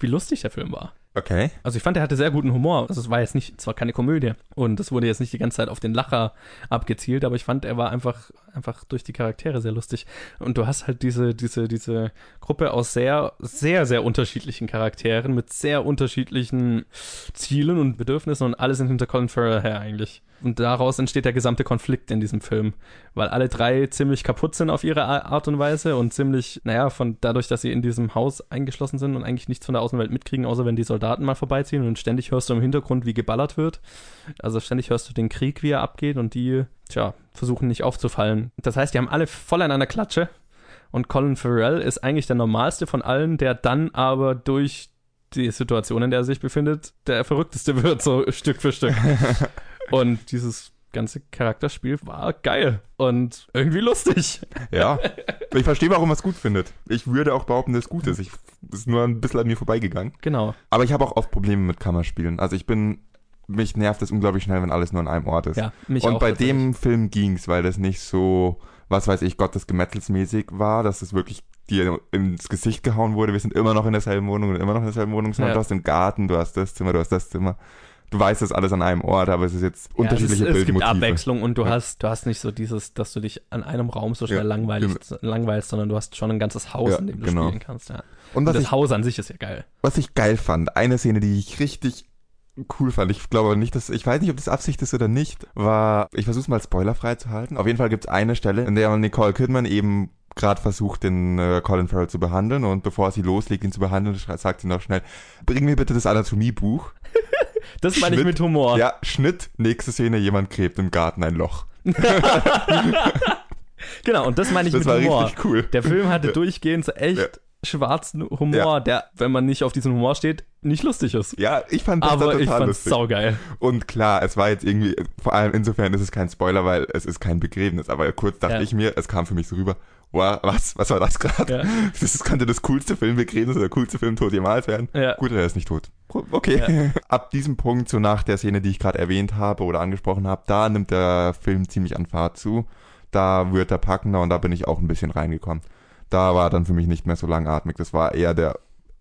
wie lustig der Film war. Okay. Also ich fand, er hatte sehr guten Humor. Also es war jetzt nicht, es war keine Komödie und es wurde jetzt nicht die ganze Zeit auf den Lacher abgezielt, aber ich fand, er war einfach, einfach durch die Charaktere sehr lustig. Und du hast halt diese, diese, diese Gruppe aus sehr, sehr, sehr unterschiedlichen Charakteren mit sehr unterschiedlichen Zielen und Bedürfnissen und alle sind hinter Colin Farrell her eigentlich. Und daraus entsteht der gesamte Konflikt in diesem Film, weil alle drei ziemlich kaputt sind auf ihre Art und Weise und ziemlich, naja, von dadurch, dass sie in diesem Haus eingeschlossen sind und eigentlich nichts von der Außenwelt mitkriegen, außer wenn die Soldaten mal vorbeiziehen und ständig hörst du im Hintergrund, wie geballert wird. Also ständig hörst du den Krieg, wie er abgeht und die, tja, versuchen nicht aufzufallen. Das heißt, die haben alle voll an einer Klatsche und Colin Farrell ist eigentlich der normalste von allen, der dann aber durch die Situation, in der er sich befindet, der verrückteste wird, so Stück für Stück. Und dieses ganze Charakterspiel war geil und irgendwie lustig. Ja. Ich verstehe, warum er es gut findet. Ich würde auch behaupten, dass es gut ist. Ich ist nur ein bisschen an mir vorbeigegangen. Genau. Aber ich habe auch oft Probleme mit Kammerspielen. Also ich bin mich nervt es unglaublich schnell, wenn alles nur an einem Ort ist. Ja, mich Und auch bei dem Film ging's, weil das nicht so, was weiß ich, Gottes Gemetzelsmäßig war, dass es wirklich dir ins Gesicht gehauen wurde. Wir sind immer noch in derselben Wohnung und immer noch in derselben Wohnung. Ja. Du hast den Garten, du hast das Zimmer, du hast das Zimmer. Du weißt das alles an einem Ort, aber es ist jetzt unterschiedliche ja, es, es gibt. Abwechslung und du Ja. hast du hast nicht so dieses, dass du dich an einem Raum so schnell Ja, langweilst, langweilst, sondern du hast schon ein ganzes Haus, Ja, in dem du genau. spielen kannst. Ja. Und Und das ich, Haus an sich ist ja geil. was ich geil fand, eine Szene, die ich richtig cool fand, ich glaube nicht, dass, ich weiß nicht, ob das Absicht ist oder nicht, war, ich versuche es mal spoilerfrei zu halten. Auf jeden Fall gibt es eine Stelle, in der Nicole Kidman eben gerade versucht, den äh, Colin Farrell zu behandeln und bevor sie loslegt, ihn zu behandeln, sagt sie noch schnell, bring mir bitte das Anatomiebuch. Das meine ich mit Humor. Ja, Schnitt, nächste Szene, jemand gräbt im Garten ein Loch. Genau, und das meine ich Das mit war Humor. richtig cool. Der Film hatte durchgehend so echt Ja. schwarzen Humor, Ja. der, wenn man nicht auf diesen Humor steht, nicht lustig ist. Ja, ich fand das Aber da ich total fand's lustig. saugeil. Und klar, es war jetzt irgendwie, vor allem insofern ist es kein Spoiler, weil es ist kein Begräbnis. Aber kurz dachte Ja. ich mir, es kam für mich so rüber, wow, was, was war das gerade? Ja. Das könnte das coolste Filmbegräbnis oder der coolste Film tot jemals werden. Ja. Gut, er ist nicht tot. Okay. Ab diesem Punkt, so nach der Szene, die ich gerade erwähnt habe oder angesprochen habe, da nimmt der Film ziemlich an Fahrt zu. Da wird er packender und da bin ich auch ein bisschen reingekommen. Da war dann für mich nicht mehr so langatmig. Das war eher der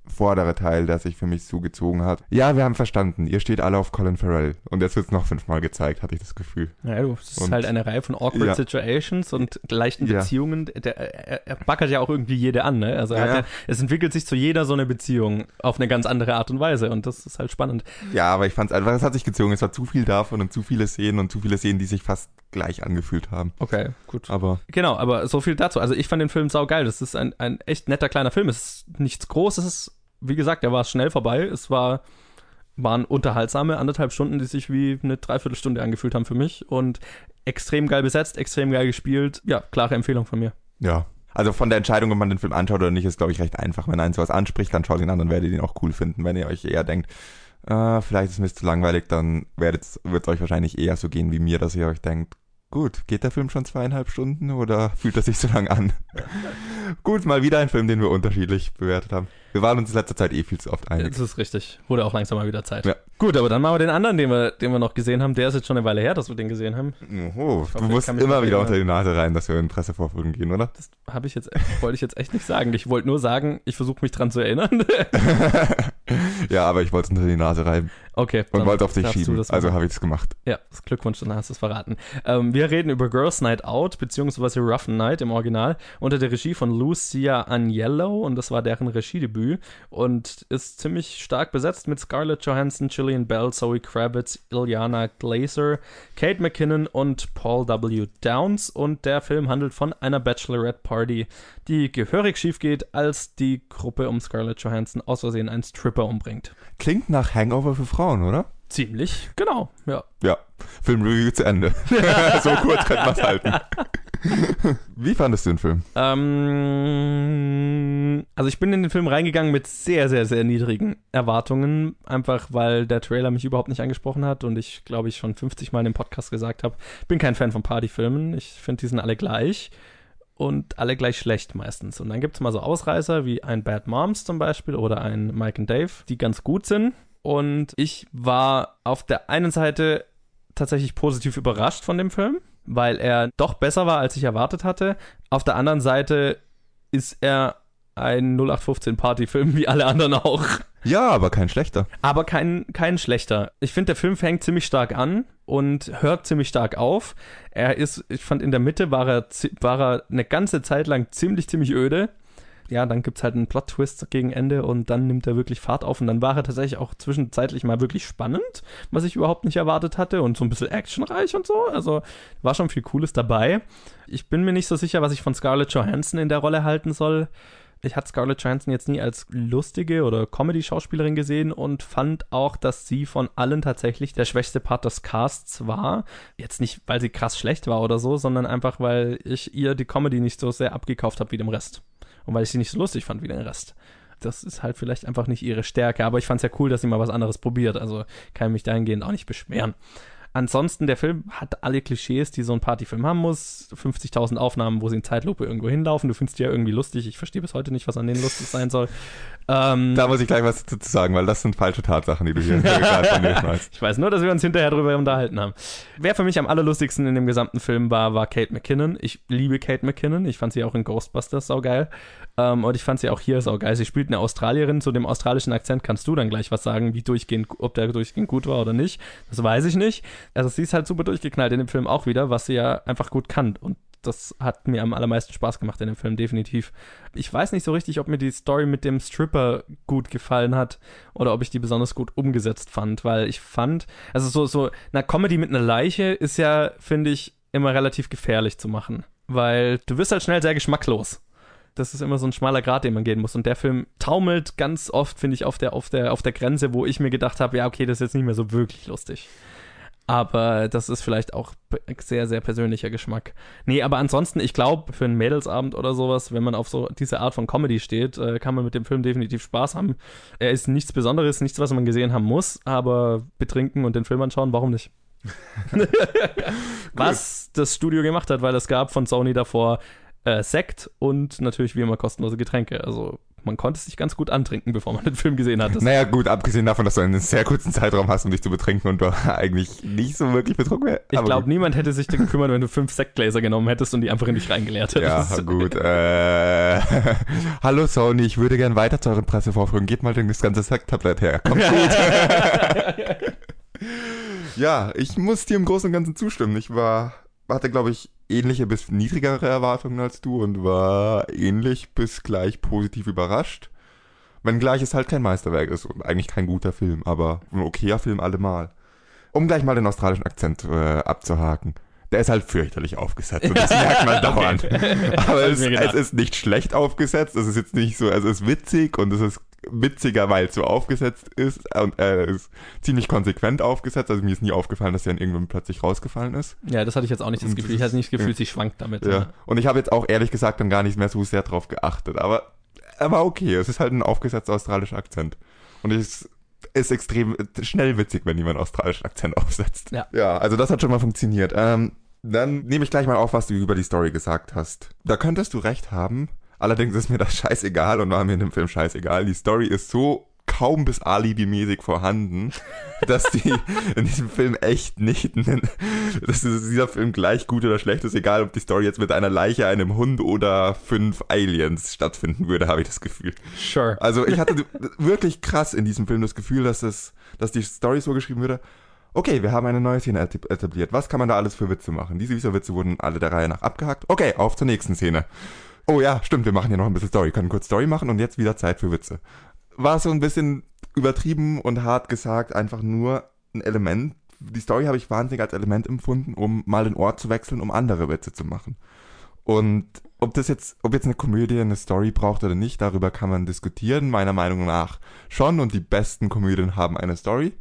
vordere Teil, der sich für mich zugezogen hat. Ja, wir haben verstanden. Ihr steht alle auf Colin Farrell. Und jetzt wird's noch fünfmal gezeigt, hatte ich das Gefühl. Ja, du, es ist Und- halt eine Reihe von awkward Ja. Situations und leichten Ja. Beziehungen. Der, er, er backert ja auch irgendwie jede an, ne? Also Ja, hat ja. ja. es entwickelt sich zu jeder so eine Beziehung auf eine ganz andere Art und Weise und das ist halt spannend. Ja, aber ich fand's einfach, es hat sich gezogen. Es war zu viel davon und zu viele Szenen und zu viele Szenen, die sich fast gleich angefühlt haben. Okay, gut. Aber Genau, aber so viel dazu. Also ich fand den Film saugeil. Das ist ein, ein echt netter kleiner Film. Es ist nichts Großes. Wie gesagt, er war schnell vorbei. Es war, waren unterhaltsame anderthalb Stunden, die sich wie eine Dreiviertelstunde angefühlt haben für mich. Und extrem geil besetzt, extrem geil gespielt. Ja, klare Empfehlung von mir. ja. Also von der Entscheidung, ob man den Film anschaut oder nicht, ist, glaube ich, recht einfach. Wenn einen sowas anspricht, dann schaut ihn an, dann werdet ihr ihn auch cool finden. Wenn ihr euch eher denkt, äh, vielleicht ist mir zu langweilig, dann wird es euch wahrscheinlich eher so gehen wie mir, dass ihr euch denkt, gut, geht der Film schon zweieinhalb Stunden oder fühlt er sich so lang an? gut, mal wieder ein Film, den wir unterschiedlich bewertet haben. Wir waren uns in letzter Zeit eh viel zu oft einig. Das ist richtig. Wurde auch langsam mal wieder Zeit. Ja. Gut, aber dann machen wir den anderen, den wir, den wir noch gesehen haben. Der ist jetzt schon eine Weile her, dass wir den gesehen haben. Oho, hoffe, du musst immer wieder unter die Nase rein, dass wir in Pressevorführungen gehen, oder? Das habe ich jetzt, wollte ich jetzt echt nicht sagen. Ich wollte nur sagen, ich versuche mich dran zu erinnern. ja, aber ich wollte es unter die Nase reiben okay. und wollte auf dich schieben. Also habe ich es gemacht. Ja, Glückwunsch, dann hast du es verraten. Ähm, wir reden über Girls Night Out, beziehungsweise Rough Night im Original, unter der Regie von Lucia Agnello und das war deren Regiedebüt und ist ziemlich stark besetzt mit Scarlett Johansson, Gillian Bell, Zoe Kravitz, Ilyana Glazer, Kate McKinnon und Paul W. Downs und der Film handelt von einer Bachelorette Party, die gehörig schief geht, als die Gruppe um Scarlett Johansson aus Versehen einen Stripper umbringt. Klingt nach Hangover für Frauen, oder? Ziemlich, genau, ja. Ja, Filmreview zu Ende. so kurz könnte man es halten. Wie fandest du den Film? Ähm, also ich bin in den Film reingegangen mit sehr, sehr, sehr niedrigen Erwartungen, einfach weil der Trailer mich überhaupt nicht angesprochen hat und ich glaube ich schon 50 Mal in dem Podcast gesagt habe, ich bin kein Fan von Partyfilmen, ich finde die sind alle gleich und alle gleich schlecht meistens. Und dann gibt es mal so Ausreißer wie ein Bad Moms zum Beispiel oder ein Mike and Dave, die ganz gut sind. Und ich war auf der einen Seite tatsächlich positiv überrascht von dem Film, weil er doch besser war, als ich erwartet hatte. Auf der anderen Seite ist er ein 0815 Partyfilm, wie alle anderen auch. Ja, aber kein schlechter. Aber kein, kein schlechter. Ich finde, der Film fängt ziemlich stark an und hört ziemlich stark auf. Er ist, ich fand, in der Mitte war er, war er eine ganze Zeit lang ziemlich, ziemlich öde. Ja, dann gibt es halt einen Plot-Twist gegen Ende und dann nimmt er wirklich Fahrt auf und dann war er tatsächlich auch zwischenzeitlich mal wirklich spannend, was ich überhaupt nicht erwartet hatte und so ein bisschen actionreich und so. Also war schon viel Cooles dabei. Ich bin mir nicht so sicher, was ich von Scarlett Johansson in der Rolle halten soll ich hatte Scarlett Johansson jetzt nie als lustige oder Comedy-Schauspielerin gesehen und fand auch, dass sie von allen tatsächlich der schwächste Part des Casts war. Jetzt nicht, weil sie krass schlecht war oder so, sondern einfach, weil ich ihr die Comedy nicht so sehr abgekauft habe wie dem Rest. Und weil ich sie nicht so lustig fand wie den Rest. Das ist halt vielleicht einfach nicht ihre Stärke, aber ich fand es ja cool, dass sie mal was anderes probiert. Also kann ich mich dahingehend auch nicht beschweren. Ansonsten, der Film hat alle Klischees, die so ein Partyfilm haben muss. 50.000 Aufnahmen, wo sie in Zeitlupe irgendwo hinlaufen. Du findest die ja irgendwie lustig. Ich verstehe bis heute nicht, was an denen lustig sein soll. Ähm, da muss ich gleich was dazu sagen, weil das sind falsche Tatsachen, die du hier gerade schmeißt. Ich weiß nur, dass wir uns hinterher darüber unterhalten haben. Wer für mich am allerlustigsten in dem gesamten Film war, war Kate McKinnon. Ich liebe Kate McKinnon. Ich fand sie auch in Ghostbusters saugeil. Ähm, und ich fand sie auch hier saugeil. Sie spielt eine Australierin. Zu dem australischen Akzent kannst du dann gleich was sagen, wie durchgehend, ob der durchgehend gut war oder nicht. Das weiß ich nicht. Also sie ist halt super durchgeknallt in dem Film auch wieder, was sie ja einfach gut kann. Und das hat mir am allermeisten Spaß gemacht in dem Film, definitiv. Ich weiß nicht so richtig, ob mir die Story mit dem Stripper gut gefallen hat oder ob ich die besonders gut umgesetzt fand, weil ich fand, also so, so, eine Comedy mit einer Leiche ist ja, finde ich, immer relativ gefährlich zu machen, weil du wirst halt schnell sehr geschmacklos. Das ist immer so ein schmaler Grad, den man gehen muss. Und der Film taumelt ganz oft, finde ich, auf der, auf, der, auf der Grenze, wo ich mir gedacht habe, ja, okay, das ist jetzt nicht mehr so wirklich lustig. Aber das ist vielleicht auch sehr, sehr persönlicher Geschmack. Nee, aber ansonsten, ich glaube, für einen Mädelsabend oder sowas, wenn man auf so diese Art von Comedy steht, äh, kann man mit dem Film definitiv Spaß haben. Er ist nichts Besonderes, nichts, was man gesehen haben muss, aber betrinken und den Film anschauen, warum nicht? was das Studio gemacht hat, weil es gab von Sony davor äh, Sekt und natürlich wie immer kostenlose Getränke. Also man konnte sich ganz gut antrinken, bevor man den Film gesehen hat. Naja, gut, abgesehen davon, dass du einen sehr kurzen Zeitraum hast, um dich zu betrinken und du eigentlich nicht so wirklich betrunken wärst. Ich glaube, niemand hätte sich gekümmert, wenn du fünf Sektgläser genommen hättest und die einfach in dich reingeleert hättest. Ja, gut. Äh, Hallo Sony, ich würde gern weiter zu euren Pressevorführungen. Gebt mal das ganze Sekttablett her. Kommt gut. ja, ich muss dir im Großen und Ganzen zustimmen. Ich war, hatte, glaube ich, ähnliche bis niedrigere Erwartungen als du und war ähnlich bis gleich positiv überrascht. Wenngleich es halt kein Meisterwerk ist und eigentlich kein guter Film, aber ein okayer Film allemal. Um gleich mal den australischen Akzent äh, abzuhaken. Der ist halt fürchterlich aufgesetzt und das merkt man dauernd. okay. Aber es, es, ist nicht schlecht aufgesetzt, es ist jetzt nicht so, es ist witzig und es ist witziger, weil es so aufgesetzt ist und er ist ziemlich konsequent aufgesetzt. Also mir ist nie aufgefallen, dass er dann irgendwann plötzlich rausgefallen ist. Ja, das hatte ich jetzt auch nicht das Gefühl. Ich hatte nicht das Gefühl, ja. sie schwankt damit. Ja. ja. Und ich habe jetzt auch ehrlich gesagt dann gar nicht mehr so sehr drauf geachtet. Aber er war okay. Es ist halt ein aufgesetzter australischer Akzent. Und es ist extrem schnell witzig, wenn jemand einen australischen Akzent aufsetzt. Ja. Ja, also das hat schon mal funktioniert. Ähm, dann nehme ich gleich mal auf, was du über die Story gesagt hast. Da könntest du recht haben. Allerdings ist mir das scheißegal und war mir in dem Film scheißegal. Die Story ist so kaum bis alibi-mäßig vorhanden, dass die in diesem Film echt nicht, dass dieser Film gleich gut oder schlecht ist, egal ob die Story jetzt mit einer Leiche, einem Hund oder fünf Aliens stattfinden würde, habe ich das Gefühl. Sure. Also ich hatte wirklich krass in diesem Film das Gefühl, dass es, dass die Story so geschrieben würde, okay, wir haben eine neue Szene etabliert, was kann man da alles für Witze machen? Diese Witze wurden alle der Reihe nach abgehakt, okay, auf zur nächsten Szene oh ja, stimmt, wir machen hier noch ein bisschen Story, können kurz Story machen und jetzt wieder Zeit für Witze. War so ein bisschen übertrieben und hart gesagt, einfach nur ein Element. Die Story habe ich wahnsinnig als Element empfunden, um mal den Ort zu wechseln, um andere Witze zu machen. Und ob das jetzt, ob jetzt eine Komödie eine Story braucht oder nicht, darüber kann man diskutieren. Meiner Meinung nach schon und die besten Komödien haben eine Story.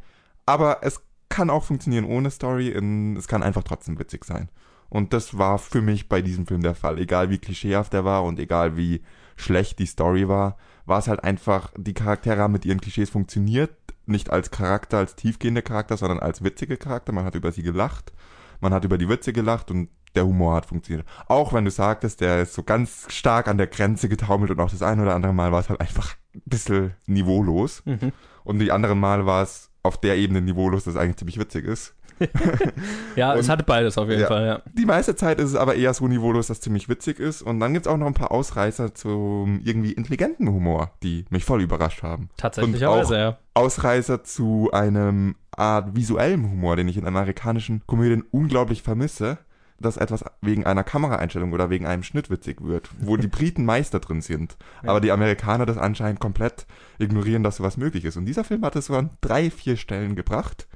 Aber es kann auch funktionieren ohne Story. Es kann einfach trotzdem witzig sein. Und das war für mich bei diesem Film der Fall. Egal wie klischeehaft er war und egal wie schlecht die Story war, war es halt einfach, die Charaktere haben mit ihren Klischees funktioniert. Nicht als Charakter, als tiefgehender Charakter, sondern als witzige Charakter. Man hat über sie gelacht. Man hat über die Witze gelacht und der Humor hat funktioniert. Auch wenn du sagtest, der ist so ganz stark an der Grenze getaumelt und auch das ein oder andere Mal war es halt einfach ein bisschen niveaulos. Mhm. Und die anderen Mal war es auf der Ebene niveaulos, dass es eigentlich ziemlich witzig ist. ja, Und- es hat beides auf jeden Ja. Fall, ja. Die meiste Zeit ist es aber eher so niveaulos, dass ziemlich witzig ist. Und dann gibt's auch noch ein paar Ausreißer zum irgendwie intelligenten Humor, die mich voll überrascht haben. Tatsächlicherweise, ja. Ausreißer zu einem Art visuellem Humor, den ich in amerikanischen Komödien unglaublich vermisse, dass etwas wegen einer Kameraeinstellung oder wegen einem Schnitt witzig wird, wo die Briten Meister drin sind, Ja. aber die Amerikaner das anscheinend komplett ignorieren, dass sowas möglich ist. Und dieser Film hat es so an drei, vier Stellen gebracht.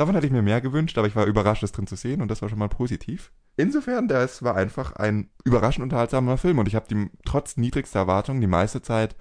Davon hätte ich mir mehr gewünscht, aber ich war überrascht, es drin zu sehen und das war schon mal positiv. Insofern, das war einfach ein überraschend unterhaltsamer Film und ich habe trotz niedrigster Erwartungen die meiste Zeit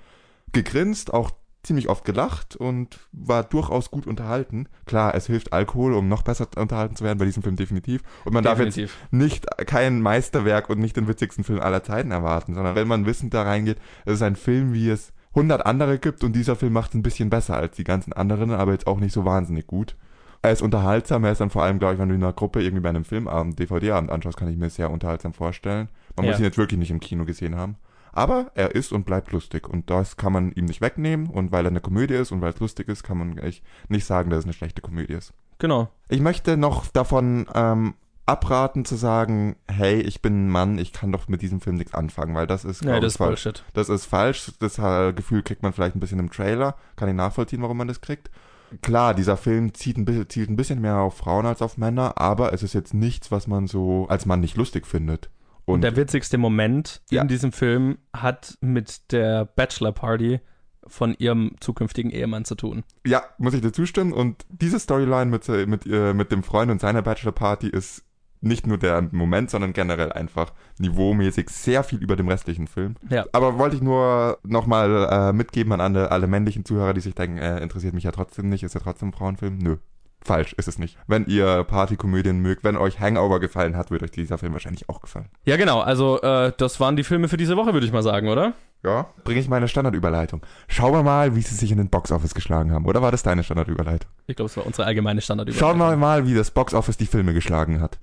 gegrinst, auch ziemlich oft gelacht und war durchaus gut unterhalten. Klar, es hilft Alkohol, um noch besser unterhalten zu werden bei diesem Film definitiv. Und man darf jetzt Definitiv. nicht kein Meisterwerk und nicht den witzigsten Film aller Zeiten erwarten, sondern wenn man wissend da reingeht, es ist ein Film, wie es 100 andere gibt und dieser Film macht es ein bisschen besser als die ganzen anderen, aber jetzt auch nicht so wahnsinnig gut. Er ist unterhaltsam, er ist dann vor allem, glaube ich, wenn du in einer Gruppe irgendwie bei einem Filmabend, DVD-Abend anschaust, kann ich mir sehr unterhaltsam vorstellen. Man Ja. muss ihn jetzt wirklich nicht im Kino gesehen haben. Aber er ist und bleibt lustig und das kann man ihm nicht wegnehmen und weil er eine Komödie ist und weil es lustig ist, kann man echt nicht sagen, dass es eine schlechte Komödie ist. Genau. Ich möchte noch davon ähm, abraten zu sagen, hey, ich bin ein Mann, ich kann doch mit diesem Film nichts anfangen, weil das ist, Nee, das ist falsch. Bullshit. Das ist falsch. Das äh, Gefühl kriegt man vielleicht ein bisschen im Trailer. Kann ich nachvollziehen, warum man das kriegt. Klar, dieser Film zieht ein bisschen, zielt ein bisschen mehr auf Frauen als auf Männer, aber es ist jetzt nichts, was man so als Mann nicht lustig findet. Und Und der witzigste Moment Ja. in diesem Film hat mit der Bachelor Party von ihrem zukünftigen Ehemann zu tun. ja, muss ich dir zustimmen. Und diese Storyline mit, äh, mit, äh, mit dem Freund und seiner Bachelor-Party ist nicht nur der Moment, sondern generell einfach niveaumäßig sehr viel über dem restlichen Film. Ja. Aber wollte ich nur nochmal äh, mitgeben an alle, alle männlichen Zuhörer, die sich denken, äh, interessiert mich ja trotzdem nicht, ist ja trotzdem ein Frauenfilm. Nö. Falsch ist es nicht. Wenn ihr Partykomödien mögt, wenn euch Hangover gefallen hat, wird euch dieser Film wahrscheinlich auch gefallen. Ja, genau. Also, äh, das waren die Filme für diese Woche, würde ich mal sagen, oder? Ja. Bringe ich meine Standardüberleitung. Schauen wir mal, wie sie sich in den Boxoffice geschlagen haben. Oder war das deine Standardüberleitung? Ich glaube, es war unsere allgemeine Standard. Schauen wir mal, wie das Boxoffice die Filme geschlagen hat.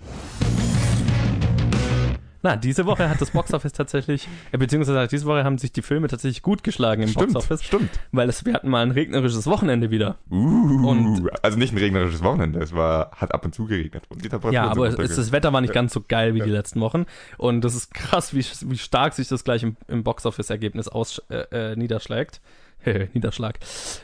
Na, diese Woche hat das Boxoffice tatsächlich, äh, beziehungsweise diese Woche haben sich die Filme tatsächlich gut geschlagen im Stimmt, Boxoffice, stimmt. weil es, wir hatten mal ein regnerisches Wochenende wieder. Uh, Und- also nicht ein regnerisches Wochenende, es war, hat ab und zu geregnet. Und die Ja, aber es, das Wetter war nicht ganz so geil wie die letzten Wochen. Und das ist krass, wie, wie stark sich das gleich im, im Boxoffice-Ergebnis äh, äh, niederschlägt. Niederschlag.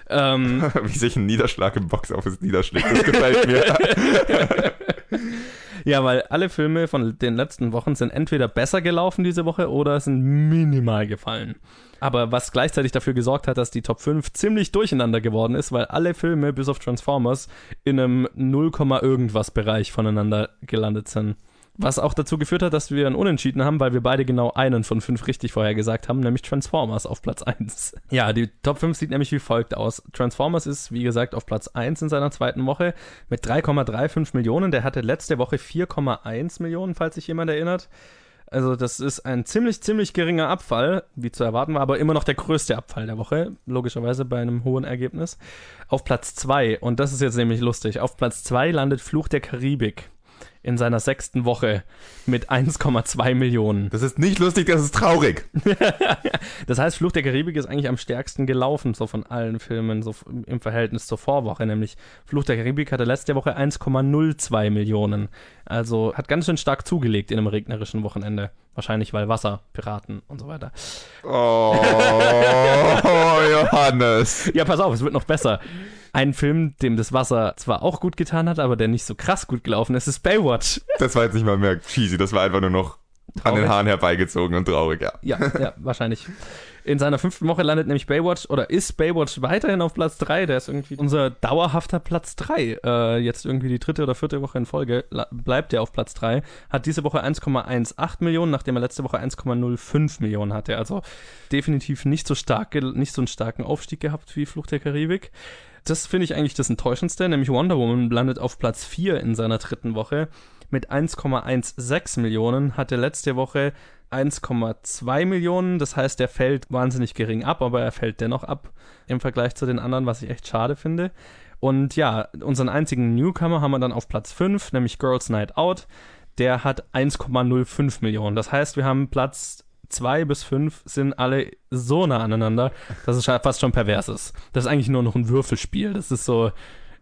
Ähm, wie sich ein Niederschlag im Boxoffice niederschlägt, das gefällt mir. ja, weil alle Filme von den letzten Wochen sind entweder besser gelaufen diese Woche oder sind minimal gefallen. Aber was gleichzeitig dafür gesorgt hat, dass die Top 5 ziemlich durcheinander geworden ist, weil alle Filme bis auf Transformers in einem 0, irgendwas Bereich voneinander gelandet sind. Was auch dazu geführt hat, dass wir einen Unentschieden haben, weil wir beide genau einen von fünf richtig vorher gesagt haben, nämlich Transformers auf Platz 1. Ja, die Top 5 sieht nämlich wie folgt aus. Transformers ist, wie gesagt, auf Platz 1 in seiner zweiten Woche mit 3,35 Millionen. Der hatte letzte Woche 4,1 Millionen, falls sich jemand erinnert. Also das ist ein ziemlich, ziemlich geringer Abfall, wie zu erwarten war, aber immer noch der größte Abfall der Woche, logischerweise bei einem hohen Ergebnis. Auf Platz 2, und das ist jetzt nämlich lustig, auf Platz 2 landet Fluch der Karibik in seiner sechsten Woche mit 1,2 Millionen. Das ist nicht lustig, das ist traurig. Das heißt, Fluch der Karibik ist eigentlich am stärksten gelaufen, so von allen Filmen, so im Verhältnis zur Vorwoche. Nämlich Fluch der Karibik hatte letzte Woche 1,02 Millionen. Also hat ganz schön stark zugelegt in einem regnerischen Wochenende. Wahrscheinlich, weil Wasser, Piraten und so weiter. Oh, Johannes. Ja, pass auf, es wird noch besser. Ein Film, dem das Wasser zwar auch gut getan hat, aber der nicht so krass gut gelaufen ist, ist Baywatch. Das war jetzt nicht mal mehr cheesy, das war einfach nur noch an den Traurig. Haaren herbeigezogen und traurig, ja. Ja, ja, wahrscheinlich. In seiner fünften Woche landet nämlich Baywatch oder ist Baywatch weiterhin auf Platz 3. Der ist irgendwie unser dauerhafter Platz 3. Äh, jetzt irgendwie die dritte oder vierte Woche in Folge bleibt er auf Platz 3. Hat diese Woche 1,18 Millionen, nachdem er letzte Woche 1,05 Millionen hatte. Also definitiv nicht so stark, nicht so einen starken Aufstieg gehabt wie Flucht der Karibik. Das finde ich eigentlich das Enttäuschendste, nämlich Wonder Woman landet auf Platz 4 in seiner dritten Woche mit 1,16 Millionen, hatte letzte Woche 1,2 Millionen. Das heißt, er fällt wahnsinnig gering ab, aber er fällt dennoch ab im Vergleich zu den anderen, was ich echt schade finde. Und ja, unseren einzigen Newcomer haben wir dann auf Platz 5, nämlich Girls Night Out. Der hat 1,05 Millionen. Das heißt, wir haben Platz 2 bis 5 sind alle so nah aneinander, dass es fast schon pervers ist. Das ist eigentlich nur noch ein Würfelspiel. Das ist so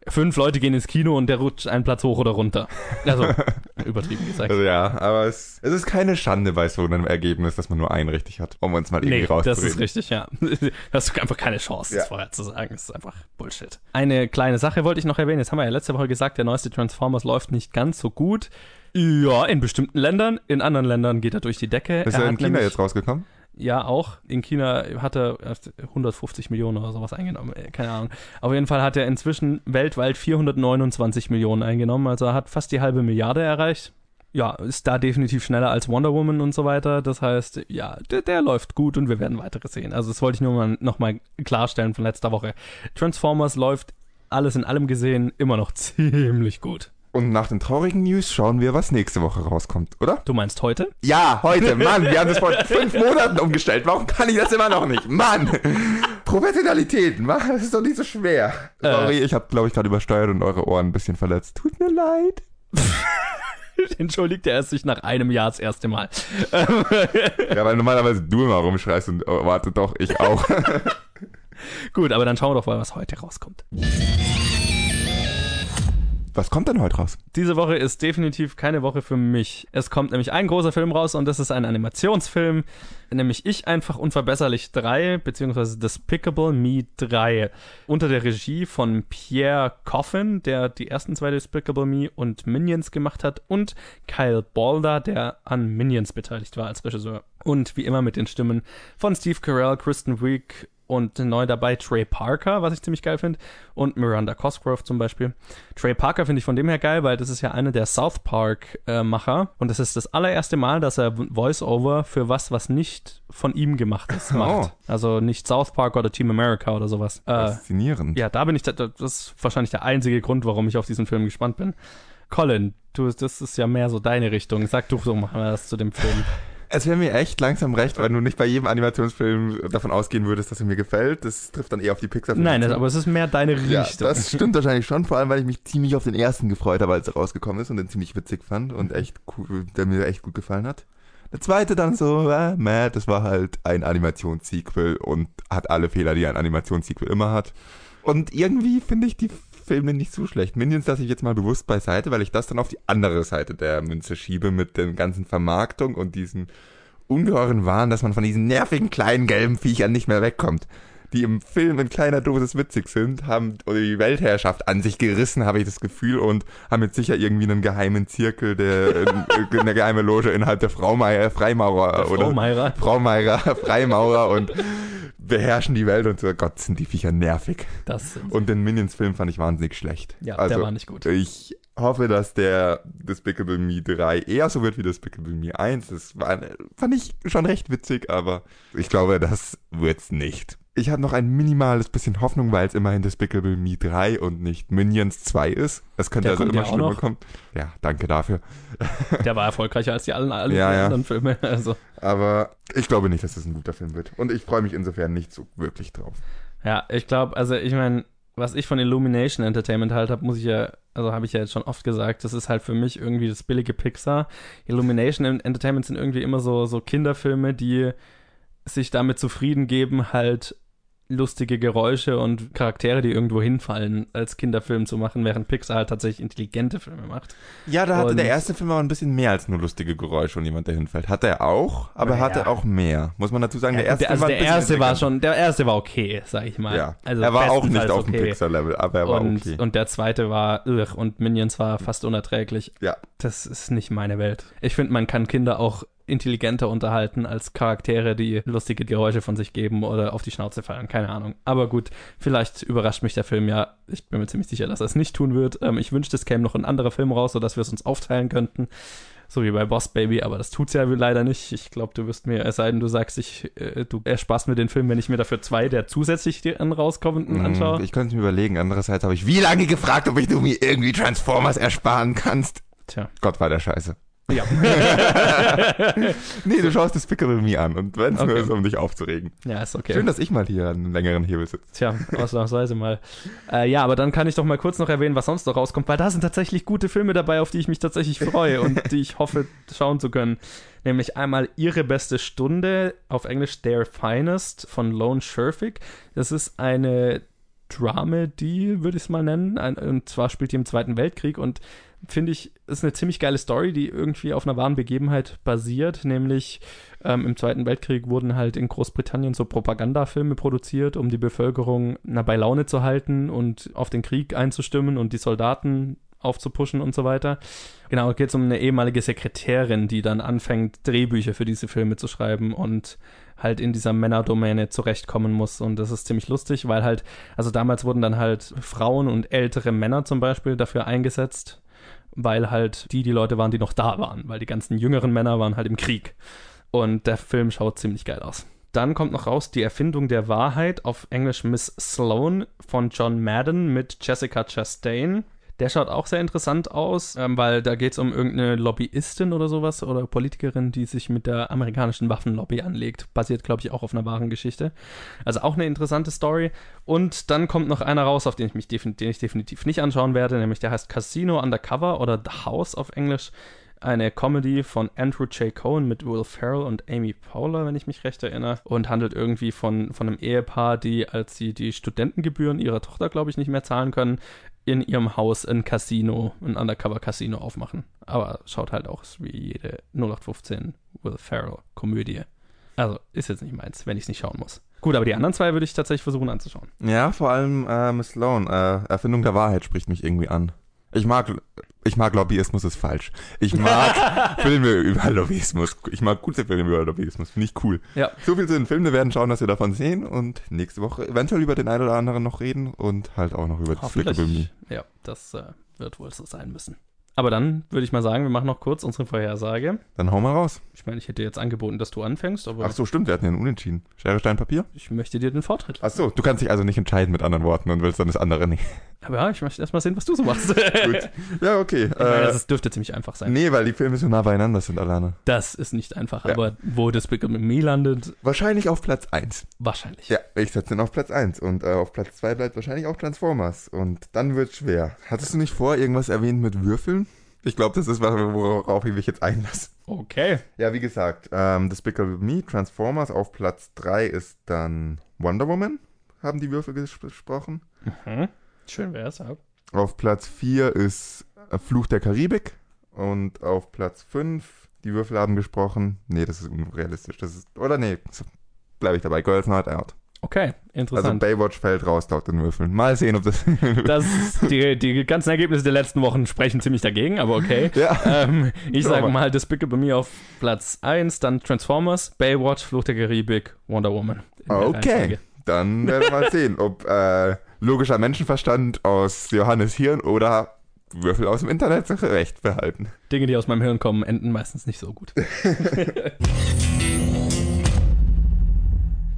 fünf Leute gehen ins Kino und der rutscht einen Platz hoch oder runter. Also, übertrieben gesagt. Also ja, aber es, es ist keine Schande bei so einem Ergebnis, dass man nur einen richtig hat, um uns mal irgendwie Nee, rauszureden. das ist richtig, ja. Hast du einfach keine Chance, das Ja. vorher zu sagen. Das ist einfach Bullshit. Eine kleine Sache wollte ich noch erwähnen. Jetzt haben wir ja letzte Woche gesagt, der neueste Transformers läuft nicht ganz so gut. Ja, in bestimmten Ländern. In anderen Ländern geht er durch die Decke. Ist er er in China nämlich- jetzt rausgekommen? Ja, auch. In China hat er erst 150 Millionen oder sowas eingenommen. Äh, Keine Ahnung. Auf jeden Fall hat er inzwischen weltweit 429 Millionen eingenommen. Also er hat fast die halbe Milliarde erreicht. Ja, ist da definitiv schneller als Wonder Woman und so weiter. Das heißt, ja, der, der läuft gut und wir werden weitere sehen. Also das wollte ich nur mal nochmal klarstellen von letzter Woche. Transformers läuft alles in allem gesehen immer noch ziemlich gut. Und nach den traurigen News schauen wir, was nächste Woche rauskommt, oder? Du meinst heute? Ja, heute, Mann, wir haben das vor fünf Monaten umgestellt. Warum kann ich das immer noch nicht? Mann! Professionalität, Mann, das ist doch nicht so schwer. Sorry, ich habe, glaube ich, gerade übersteuert und eure Ohren ein bisschen verletzt. Tut mir leid. Entschuldigt er sich nach einem Jahr das erste Mal. Ja, weil normalerweise du immer rumschreist und oh, warte doch, ich auch. Gut, aber dann schauen wir doch mal, was heute rauskommt. Was kommt denn heute raus? Diese Woche ist definitiv keine Woche für mich. Es kommt nämlich ein großer Film raus und das ist ein Animationsfilm, nämlich Ich einfach unverbesserlich 3, beziehungsweise Despicable Me 3. Unter der Regie von Pierre Coffin, der die ersten zwei Despicable Me und Minions gemacht hat, und Kyle Balder, der an Minions beteiligt war als Regisseur. Und wie immer mit den Stimmen von Steve Carell, Kristen Wiig und neu dabei Trey Parker, was ich ziemlich geil finde, und Miranda Cosgrove zum Beispiel. Trey Parker finde ich von dem her geil, weil das ist ja einer der South Park-Macher und das ist das allererste Mal, dass er Voice-Over für was, was nicht von ihm gemacht ist, macht. Also nicht South Park oder Team America oder sowas. Äh, Faszinierend. ja, da bin ich, das ist wahrscheinlich der einzige Grund, warum ich auf diesen Film gespannt bin. Colin, du, das ist ja mehr so deine Richtung. Sag du so mal was zu dem Film. Es wäre mir echt langsam recht, wenn du nicht bei jedem Animationsfilm davon ausgehen würdest, dass er mir gefällt. Das trifft dann eher auf die pixar Nein, das, aber es ist mehr deine Richtung. Ja, das stimmt wahrscheinlich schon, vor allem, weil ich mich ziemlich auf den ersten gefreut habe, als er rausgekommen ist und den ziemlich witzig fand und echt cool, der mir echt gut gefallen hat. Der zweite dann so, äh, Matt, das war halt ein Animationssequel und hat alle Fehler, die ein Animationssequel immer hat. Und irgendwie finde ich die Filme nicht so schlecht. Minions lasse ich jetzt mal bewusst beiseite, weil ich das dann auf die andere Seite der Münze schiebe mit der ganzen Vermarktung und diesen ungeheuren Wahn, dass man von diesen nervigen kleinen gelben Viechern nicht mehr wegkommt. Die im Film in kleiner Dosis witzig sind, haben die Weltherrschaft an sich gerissen, habe ich das Gefühl, und haben jetzt sicher irgendwie einen geheimen Zirkel, der äh, eine geheime Loge innerhalb der Fraumeier, Freimaurer Frau oder Meira. Fraumeier, Freimaurer und beherrschen die Welt und so. Gott, sind die Viecher nervig. Das Und den Minions-Film fand ich wahnsinnig schlecht. Ja, also, der war nicht gut. Ich hoffe, dass der Despicable Me 3 eher so wird wie Despicable Me 1. Das war, fand ich schon recht witzig, aber ich glaube, das wird's nicht. Ich habe noch ein minimales bisschen Hoffnung, weil es immerhin Despicable Me 3 und nicht Minions 2 ist. Es könnte Der also immer ja schlimmer kommen. Ja, danke dafür. Der war erfolgreicher als die allen, alle Ja, ja. anderen Filme. Also, Aber ich glaube nicht, dass es ein guter Film wird. Und ich freue mich insofern nicht so wirklich drauf. ja, ich glaube, also ich meine, was ich von Illumination Entertainment halt habe, muss ich ja, also habe ich ja jetzt schon oft gesagt, das ist halt für mich irgendwie das billige Pixar. Illumination Entertainment sind irgendwie immer so, so Kinderfilme, die sich damit zufrieden geben, halt lustige Geräusche und Charaktere, die irgendwo hinfallen, als Kinderfilm zu machen, während Pixar halt tatsächlich intelligente Filme macht. Ja, da hatte Und- der erste Film aber ein bisschen mehr als nur lustige Geräusche und jemand, der hinfällt. Hatte er auch, aber Naja. hatte auch mehr. Muss man dazu sagen, der erste der, also war der erste war schon, der erste war okay, sag ich mal. Ja, also er war auch nicht auf dem okay. Pixar-Level, aber er war und, okay. und der zweite war ugh, und Minions war fast unerträglich. ja, Das ist nicht meine Welt. Ich finde, man kann Kinder auch intelligenter unterhalten als Charaktere, die lustige Geräusche von sich geben oder auf die Schnauze fallen. Keine Ahnung. Aber gut, vielleicht überrascht mich der Film ja. Ich bin mir ziemlich sicher, dass er es nicht tun wird. Ähm, ich wünschte, es käme noch ein anderer Film raus, sodass wir es uns aufteilen könnten. So wie bei Boss Baby, aber das tut's ja leider nicht. Ich glaube, du wirst mir, es sei denn, du sagst, ich, äh, du ersparst mir den Film, wenn ich mir dafür zwei der zusätzlich dann rauskommenden anschaue. Mm, ich könnte mir überlegen. Andererseits habe ich wie lange gefragt, ob ich du mir irgendwie Transformers ersparen kannst. Tja. Gott war der Scheiße. Ja. Nee, du schaust Despicable Me an und wenn es nur Okay. ist, um dich aufzuregen. ja, ist okay. Schön, dass ich mal hier einen längeren Hebel sitze. Tja, ausnahmsweise mal. Äh, ja, aber dann kann ich doch mal kurz noch erwähnen, was sonst noch rauskommt, weil da sind tatsächlich gute Filme dabei, auf die ich mich tatsächlich freue und die ich hoffe, schauen zu können. Nämlich einmal Ihre beste Stunde, auf Englisch Their Finest von Lone Scherfig. Das ist eine Dramedy, würde ich es mal nennen. Ein, und zwar spielt die im Zweiten Weltkrieg und finde ich, ist eine ziemlich geile Story, die irgendwie auf einer wahren Begebenheit basiert, nämlich ähm, im Zweiten Weltkrieg wurden halt in Großbritannien so Propagandafilme produziert, um die Bevölkerung na, bei Laune zu halten und auf den Krieg einzustimmen und die Soldaten aufzupuschen und so weiter. Genau, geht es um eine ehemalige Sekretärin, die dann anfängt, Drehbücher für diese Filme zu schreiben und halt in dieser Männerdomäne zurechtkommen muss. Und das ist ziemlich lustig, weil halt, also damals wurden dann halt Frauen und ältere Männer zum Beispiel dafür eingesetzt, weil halt die die Leute waren, die noch da waren, weil die ganzen jüngeren Männer waren halt im Krieg. Und der Film schaut ziemlich geil aus. Dann kommt noch raus die Erfindung der Wahrheit auf Englisch Miss Sloan von John Madden mit Jessica Chastain. Der schaut auch sehr interessant aus, ähm, weil da geht es um irgendeine Lobbyistin oder sowas oder Politikerin, die sich mit der amerikanischen Waffenlobby anlegt. Basiert, glaube ich, auch auf einer wahren Geschichte. Also auch eine interessante Story. Und dann kommt noch einer raus, auf den ich mich den ich definitiv nicht anschauen werde, nämlich der heißt Casino Undercover oder The House auf Englisch eine Comedy von Andrew J. Cohen mit Will Ferrell und Amy Powler, wenn ich mich recht erinnere, und handelt irgendwie von, von einem Ehepaar, die, als sie die Studentengebühren ihrer Tochter, glaube ich, nicht mehr zahlen können, in ihrem Haus ein Casino, ein Undercover-Casino aufmachen. Aber schaut halt auch wie jede 0815 Will Ferrell-Komödie. Also ist jetzt nicht meins, wenn ich es nicht schauen muss. Gut, aber die anderen zwei würde ich tatsächlich versuchen anzuschauen. Ja, vor allem äh, Miss Sloan. Äh, Erfindung der Wahrheit spricht mich irgendwie an. Ich mag, ich mag Lobbyismus, ist falsch. Ich mag Filme über Lobbyismus. Ich mag gute Filme über Lobbyismus. Finde ich cool. Ja. So viel zu den Filmen. Wir werden schauen, was wir davon sehen und nächste Woche eventuell über den einen oder anderen noch reden und halt auch noch über Despicable Me. Ja, das äh, wird wohl so sein müssen. Aber dann würde ich mal sagen, wir machen noch kurz unsere Vorhersage. Dann hau mal raus. Ich meine, ich hätte jetzt angeboten, dass du anfängst, aber. Ach so, stimmt, wir hatten ja einen Unentschieden. Schere, Stein, Papier? Ich möchte dir den Vortritt. Ach so, du kannst dich also nicht entscheiden mit anderen Worten und willst dann das andere nicht. Aber ja, ich möchte erst mal sehen, was du so machst. Gut. Ja, okay. Ich meine, das dürfte ziemlich einfach sein. Nee, weil die Filme so nah beieinander sind alleine. Das ist nicht einfach, ja. aber wo das Big Me landet. Wahrscheinlich auf Platz 1. Wahrscheinlich. Ja, ich setze ihn auf Platz 1 und äh, auf Platz 2 bleibt wahrscheinlich auch Transformers. Und dann wird schwer. Hattest du nicht vor, irgendwas erwähnt mit Würfeln? Ich glaube, das ist was, worauf ich mich jetzt einlasse. Okay. Ja, wie gesagt, ähm, Despicable Me, Transformers auf Platz 3 ist dann Wonder Woman, haben die Würfel gesprochen. Mhm. Schön wär's, ja. Auf Platz 4 ist Fluch der Karibik und auf Platz 5, die Würfel haben gesprochen. Nee, das ist unrealistisch. Das ist, oder nee, bleibe ich dabei. Girls Night Out. Okay, interessant. Also Baywatch fällt raus laut den Würfeln. Mal sehen, ob das. das die, die ganzen Ergebnisse der letzten Wochen sprechen ziemlich dagegen, aber okay. Ja. Ähm, ich sage mal Despicable Me auf Platz 1, dann Transformers, Baywatch, Fluch der Karibik, Wonder Woman. Okay. Dann werden wir mal sehen, ob äh, logischer Menschenverstand aus Johannes Hirn oder Würfel aus dem Internet recht behalten. Dinge, die aus meinem Hirn kommen, enden meistens nicht so gut.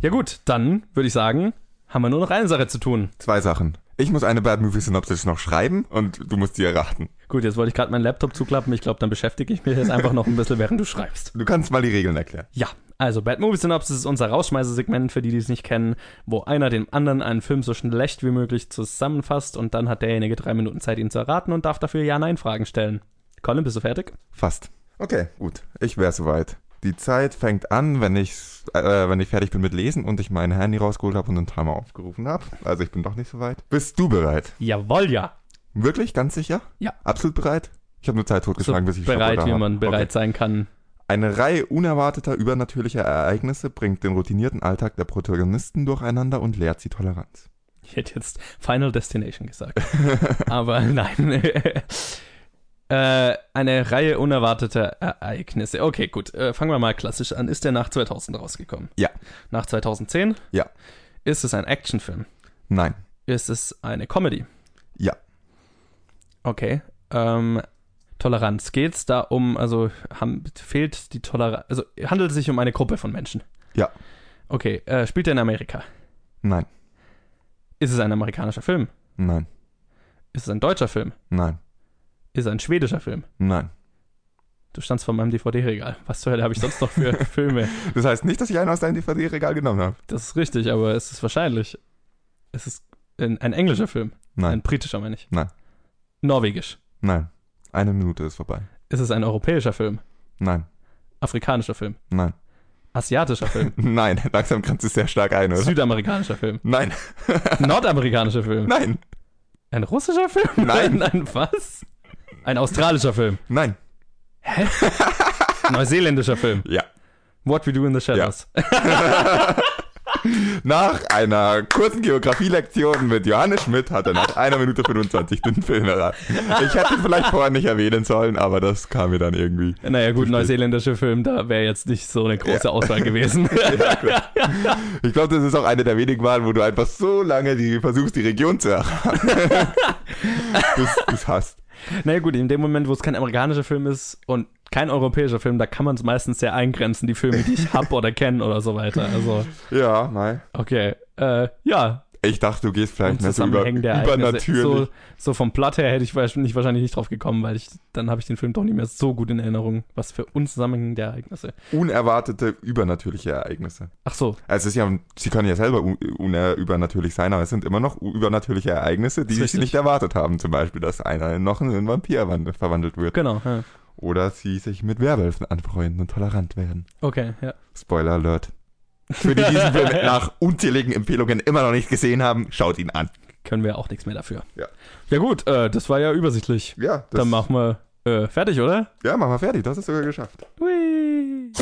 Ja gut, dann würde ich sagen, haben wir nur noch eine Sache zu tun. Zwei Sachen. Ich muss eine Bad Movie Synopsis noch schreiben und du musst die erraten. Gut, jetzt wollte ich gerade meinen Laptop zuklappen. Ich glaube, dann beschäftige ich mich jetzt einfach noch ein bisschen, während du schreibst. Du kannst mal die Regeln erklären. Ja, also Bad Movie Synopsis ist unser Rausschmeißersegment für die, die es nicht kennen, wo einer dem anderen einen Film so schlecht wie möglich zusammenfasst und dann hat derjenige drei Minuten Zeit, ihn zu erraten und darf dafür Ja-Nein-Fragen stellen. Colin, bist du fertig? Fast. Okay, gut. Ich wäre soweit. Die Zeit fängt an, wenn ich, äh, wenn ich fertig bin mit Lesen und ich mein Handy rausgeholt habe und den Timer aufgerufen habe. Also ich bin doch nicht so weit. Bist du bereit? Jawohl, ja. Wirklich? Ganz sicher? Ja. Absolut bereit? Ich habe nur Zeit totgeschlagen, so bis ich bereit, wie man bereit okay. sein kann. Eine Reihe unerwarteter übernatürlicher Ereignisse bringt den routinierten Alltag der Protagonisten durcheinander und lehrt sie Toleranz. Ich hätte jetzt Final Destination gesagt. Aber nein. Äh, eine Reihe unerwarteter Ereignisse. Okay, gut. Äh, fangen wir mal klassisch an. Ist der nach 2000 rausgekommen? Ja. Nach 2010? Ja. Ist es ein Actionfilm? Nein. Ist es eine Comedy? Ja. Okay. Ähm, Toleranz. Geht es da um, also haben, fehlt die Toleranz, also handelt es sich um eine Gruppe von Menschen? Ja. Okay. Äh, spielt er in Amerika? Nein. Ist es ein amerikanischer Film? Nein. Ist es ein deutscher Film? Nein. Ist ein schwedischer Film? Nein. Du standst vor meinem DVD-Regal. Was zur Hölle habe ich sonst noch für Filme? Das heißt nicht, dass ich einen aus deinem DVD-Regal genommen habe. Das ist richtig, aber es ist wahrscheinlich. Es ist ein, ein englischer Film. Nein. Ein britischer, meine ich. Nein. Norwegisch. Nein. Eine Minute ist vorbei. Ist es ein europäischer Film? Nein. Afrikanischer Film? Nein. Asiatischer Film. Nein, langsam grenzt es sehr stark ein, oder? Südamerikanischer Film. Nein, Nordamerikanischer Film. nein, Ein russischer Film? Nein. Ein was? Ein australischer Film. nein. Neuseeländischer Film. Ja. What We Do in the Shadows. Nach einer kurzen Geografielektion mit Johannes Schmidt hat er nach einer Minute 25 den Film erraten. Ich hätte ihn vielleicht vorher nicht erwähnen sollen, aber das kam mir dann irgendwie. Naja, gut, neuseeländischer Film, da wäre jetzt nicht so eine große Ja. Auswahl gewesen. Ja. Ich glaube, das ist auch eine der wenigen Mal, wo du einfach so lange die, versuchst, die Region zu erraten. bis du es naja, gut, in dem Moment, wo es kein amerikanischer Film ist und kein europäischer Film, da kann man es meistens sehr eingrenzen, die Filme, die ich hab oder kenne oder so weiter. Also, Ja, nein. okay. Äh, ja, Ich dachte, du gehst vielleicht mehr so über, Ereignisse. übernatürlich. So, so vom Plot her hätte ich wahrscheinlich wahrscheinlich nicht drauf gekommen, weil ich, dann habe ich den Film doch nicht mehr so gut in Erinnerung. Was für unzusammenhängende Ereignisse. Unerwartete, übernatürliche Ereignisse. Ach so, Also es ist ja, sie können ja selber übernatürlich sein, aber es sind immer noch übernatürliche Ereignisse, die sie nicht erwartet haben. Zum Beispiel, dass einer noch in einen Vampir wand- verwandelt wird. genau. Ja. Oder sie sich mit Werwölfen anfreunden und tolerant werden. Okay, ja. Spoiler Alert. Für die diesen Film nach unzähligen Empfehlungen immer noch nicht gesehen haben, schaut ihn an. Können wir auch nichts mehr dafür. Ja. Ja gut, äh, das war ja übersichtlich. Ja, das, Dann machen wir äh, fertig, oder? ja, machen wir fertig. Das ist sogar geschafft. Hui.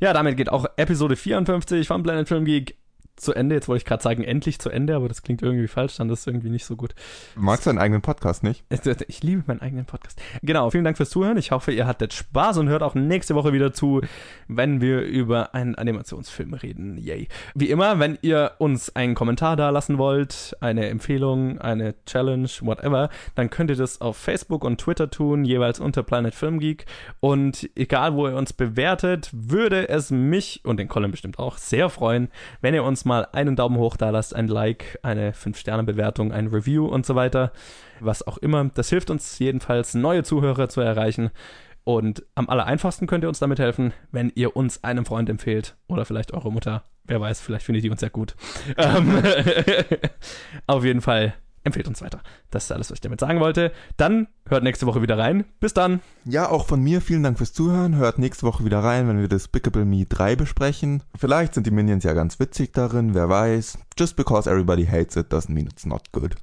Ja, damit geht auch Episode 54 von Planet Film Geek zu Ende. Jetzt wollte ich gerade sagen, endlich zu Ende, aber das klingt irgendwie falsch, dann das ist irgendwie nicht so gut. Magst du deinen eigenen Podcast nicht? Ich liebe meinen eigenen Podcast. Genau, vielen Dank fürs Zuhören. Ich hoffe, ihr hattet Spaß und hört auch nächste Woche wieder zu, wenn wir über einen Animationsfilm reden. Yay. Wie immer, wenn ihr uns einen Kommentar da lassen wollt, eine Empfehlung, eine Challenge, whatever, dann könnt ihr das auf Facebook und Twitter tun, jeweils unter Planet Film Geek. Und egal, wo ihr uns bewertet, würde es mich und den Colin bestimmt auch sehr freuen, wenn ihr uns mal einen Daumen hoch da lasst, ein Like, eine 5-Sterne-Bewertung, ein Review und so weiter. Was auch immer. Das hilft uns jedenfalls, neue Zuhörer zu erreichen. Und am aller einfachsten könnt ihr uns damit helfen, wenn ihr uns einem Freund empfehlt oder vielleicht eure Mutter. Wer weiß, vielleicht findet die uns ja gut. Ähm, auf jeden Fall empfehlt uns weiter. Das ist alles, was ich damit sagen wollte. Dann hört nächste Woche wieder rein. Bis dann. Ja, auch von mir vielen Dank fürs Zuhören. Hört nächste Woche wieder rein, wenn wir Despicable Me 3 besprechen. Vielleicht sind die Minions ja ganz witzig darin, wer weiß. Just because everybody hates it doesn't mean it's not good.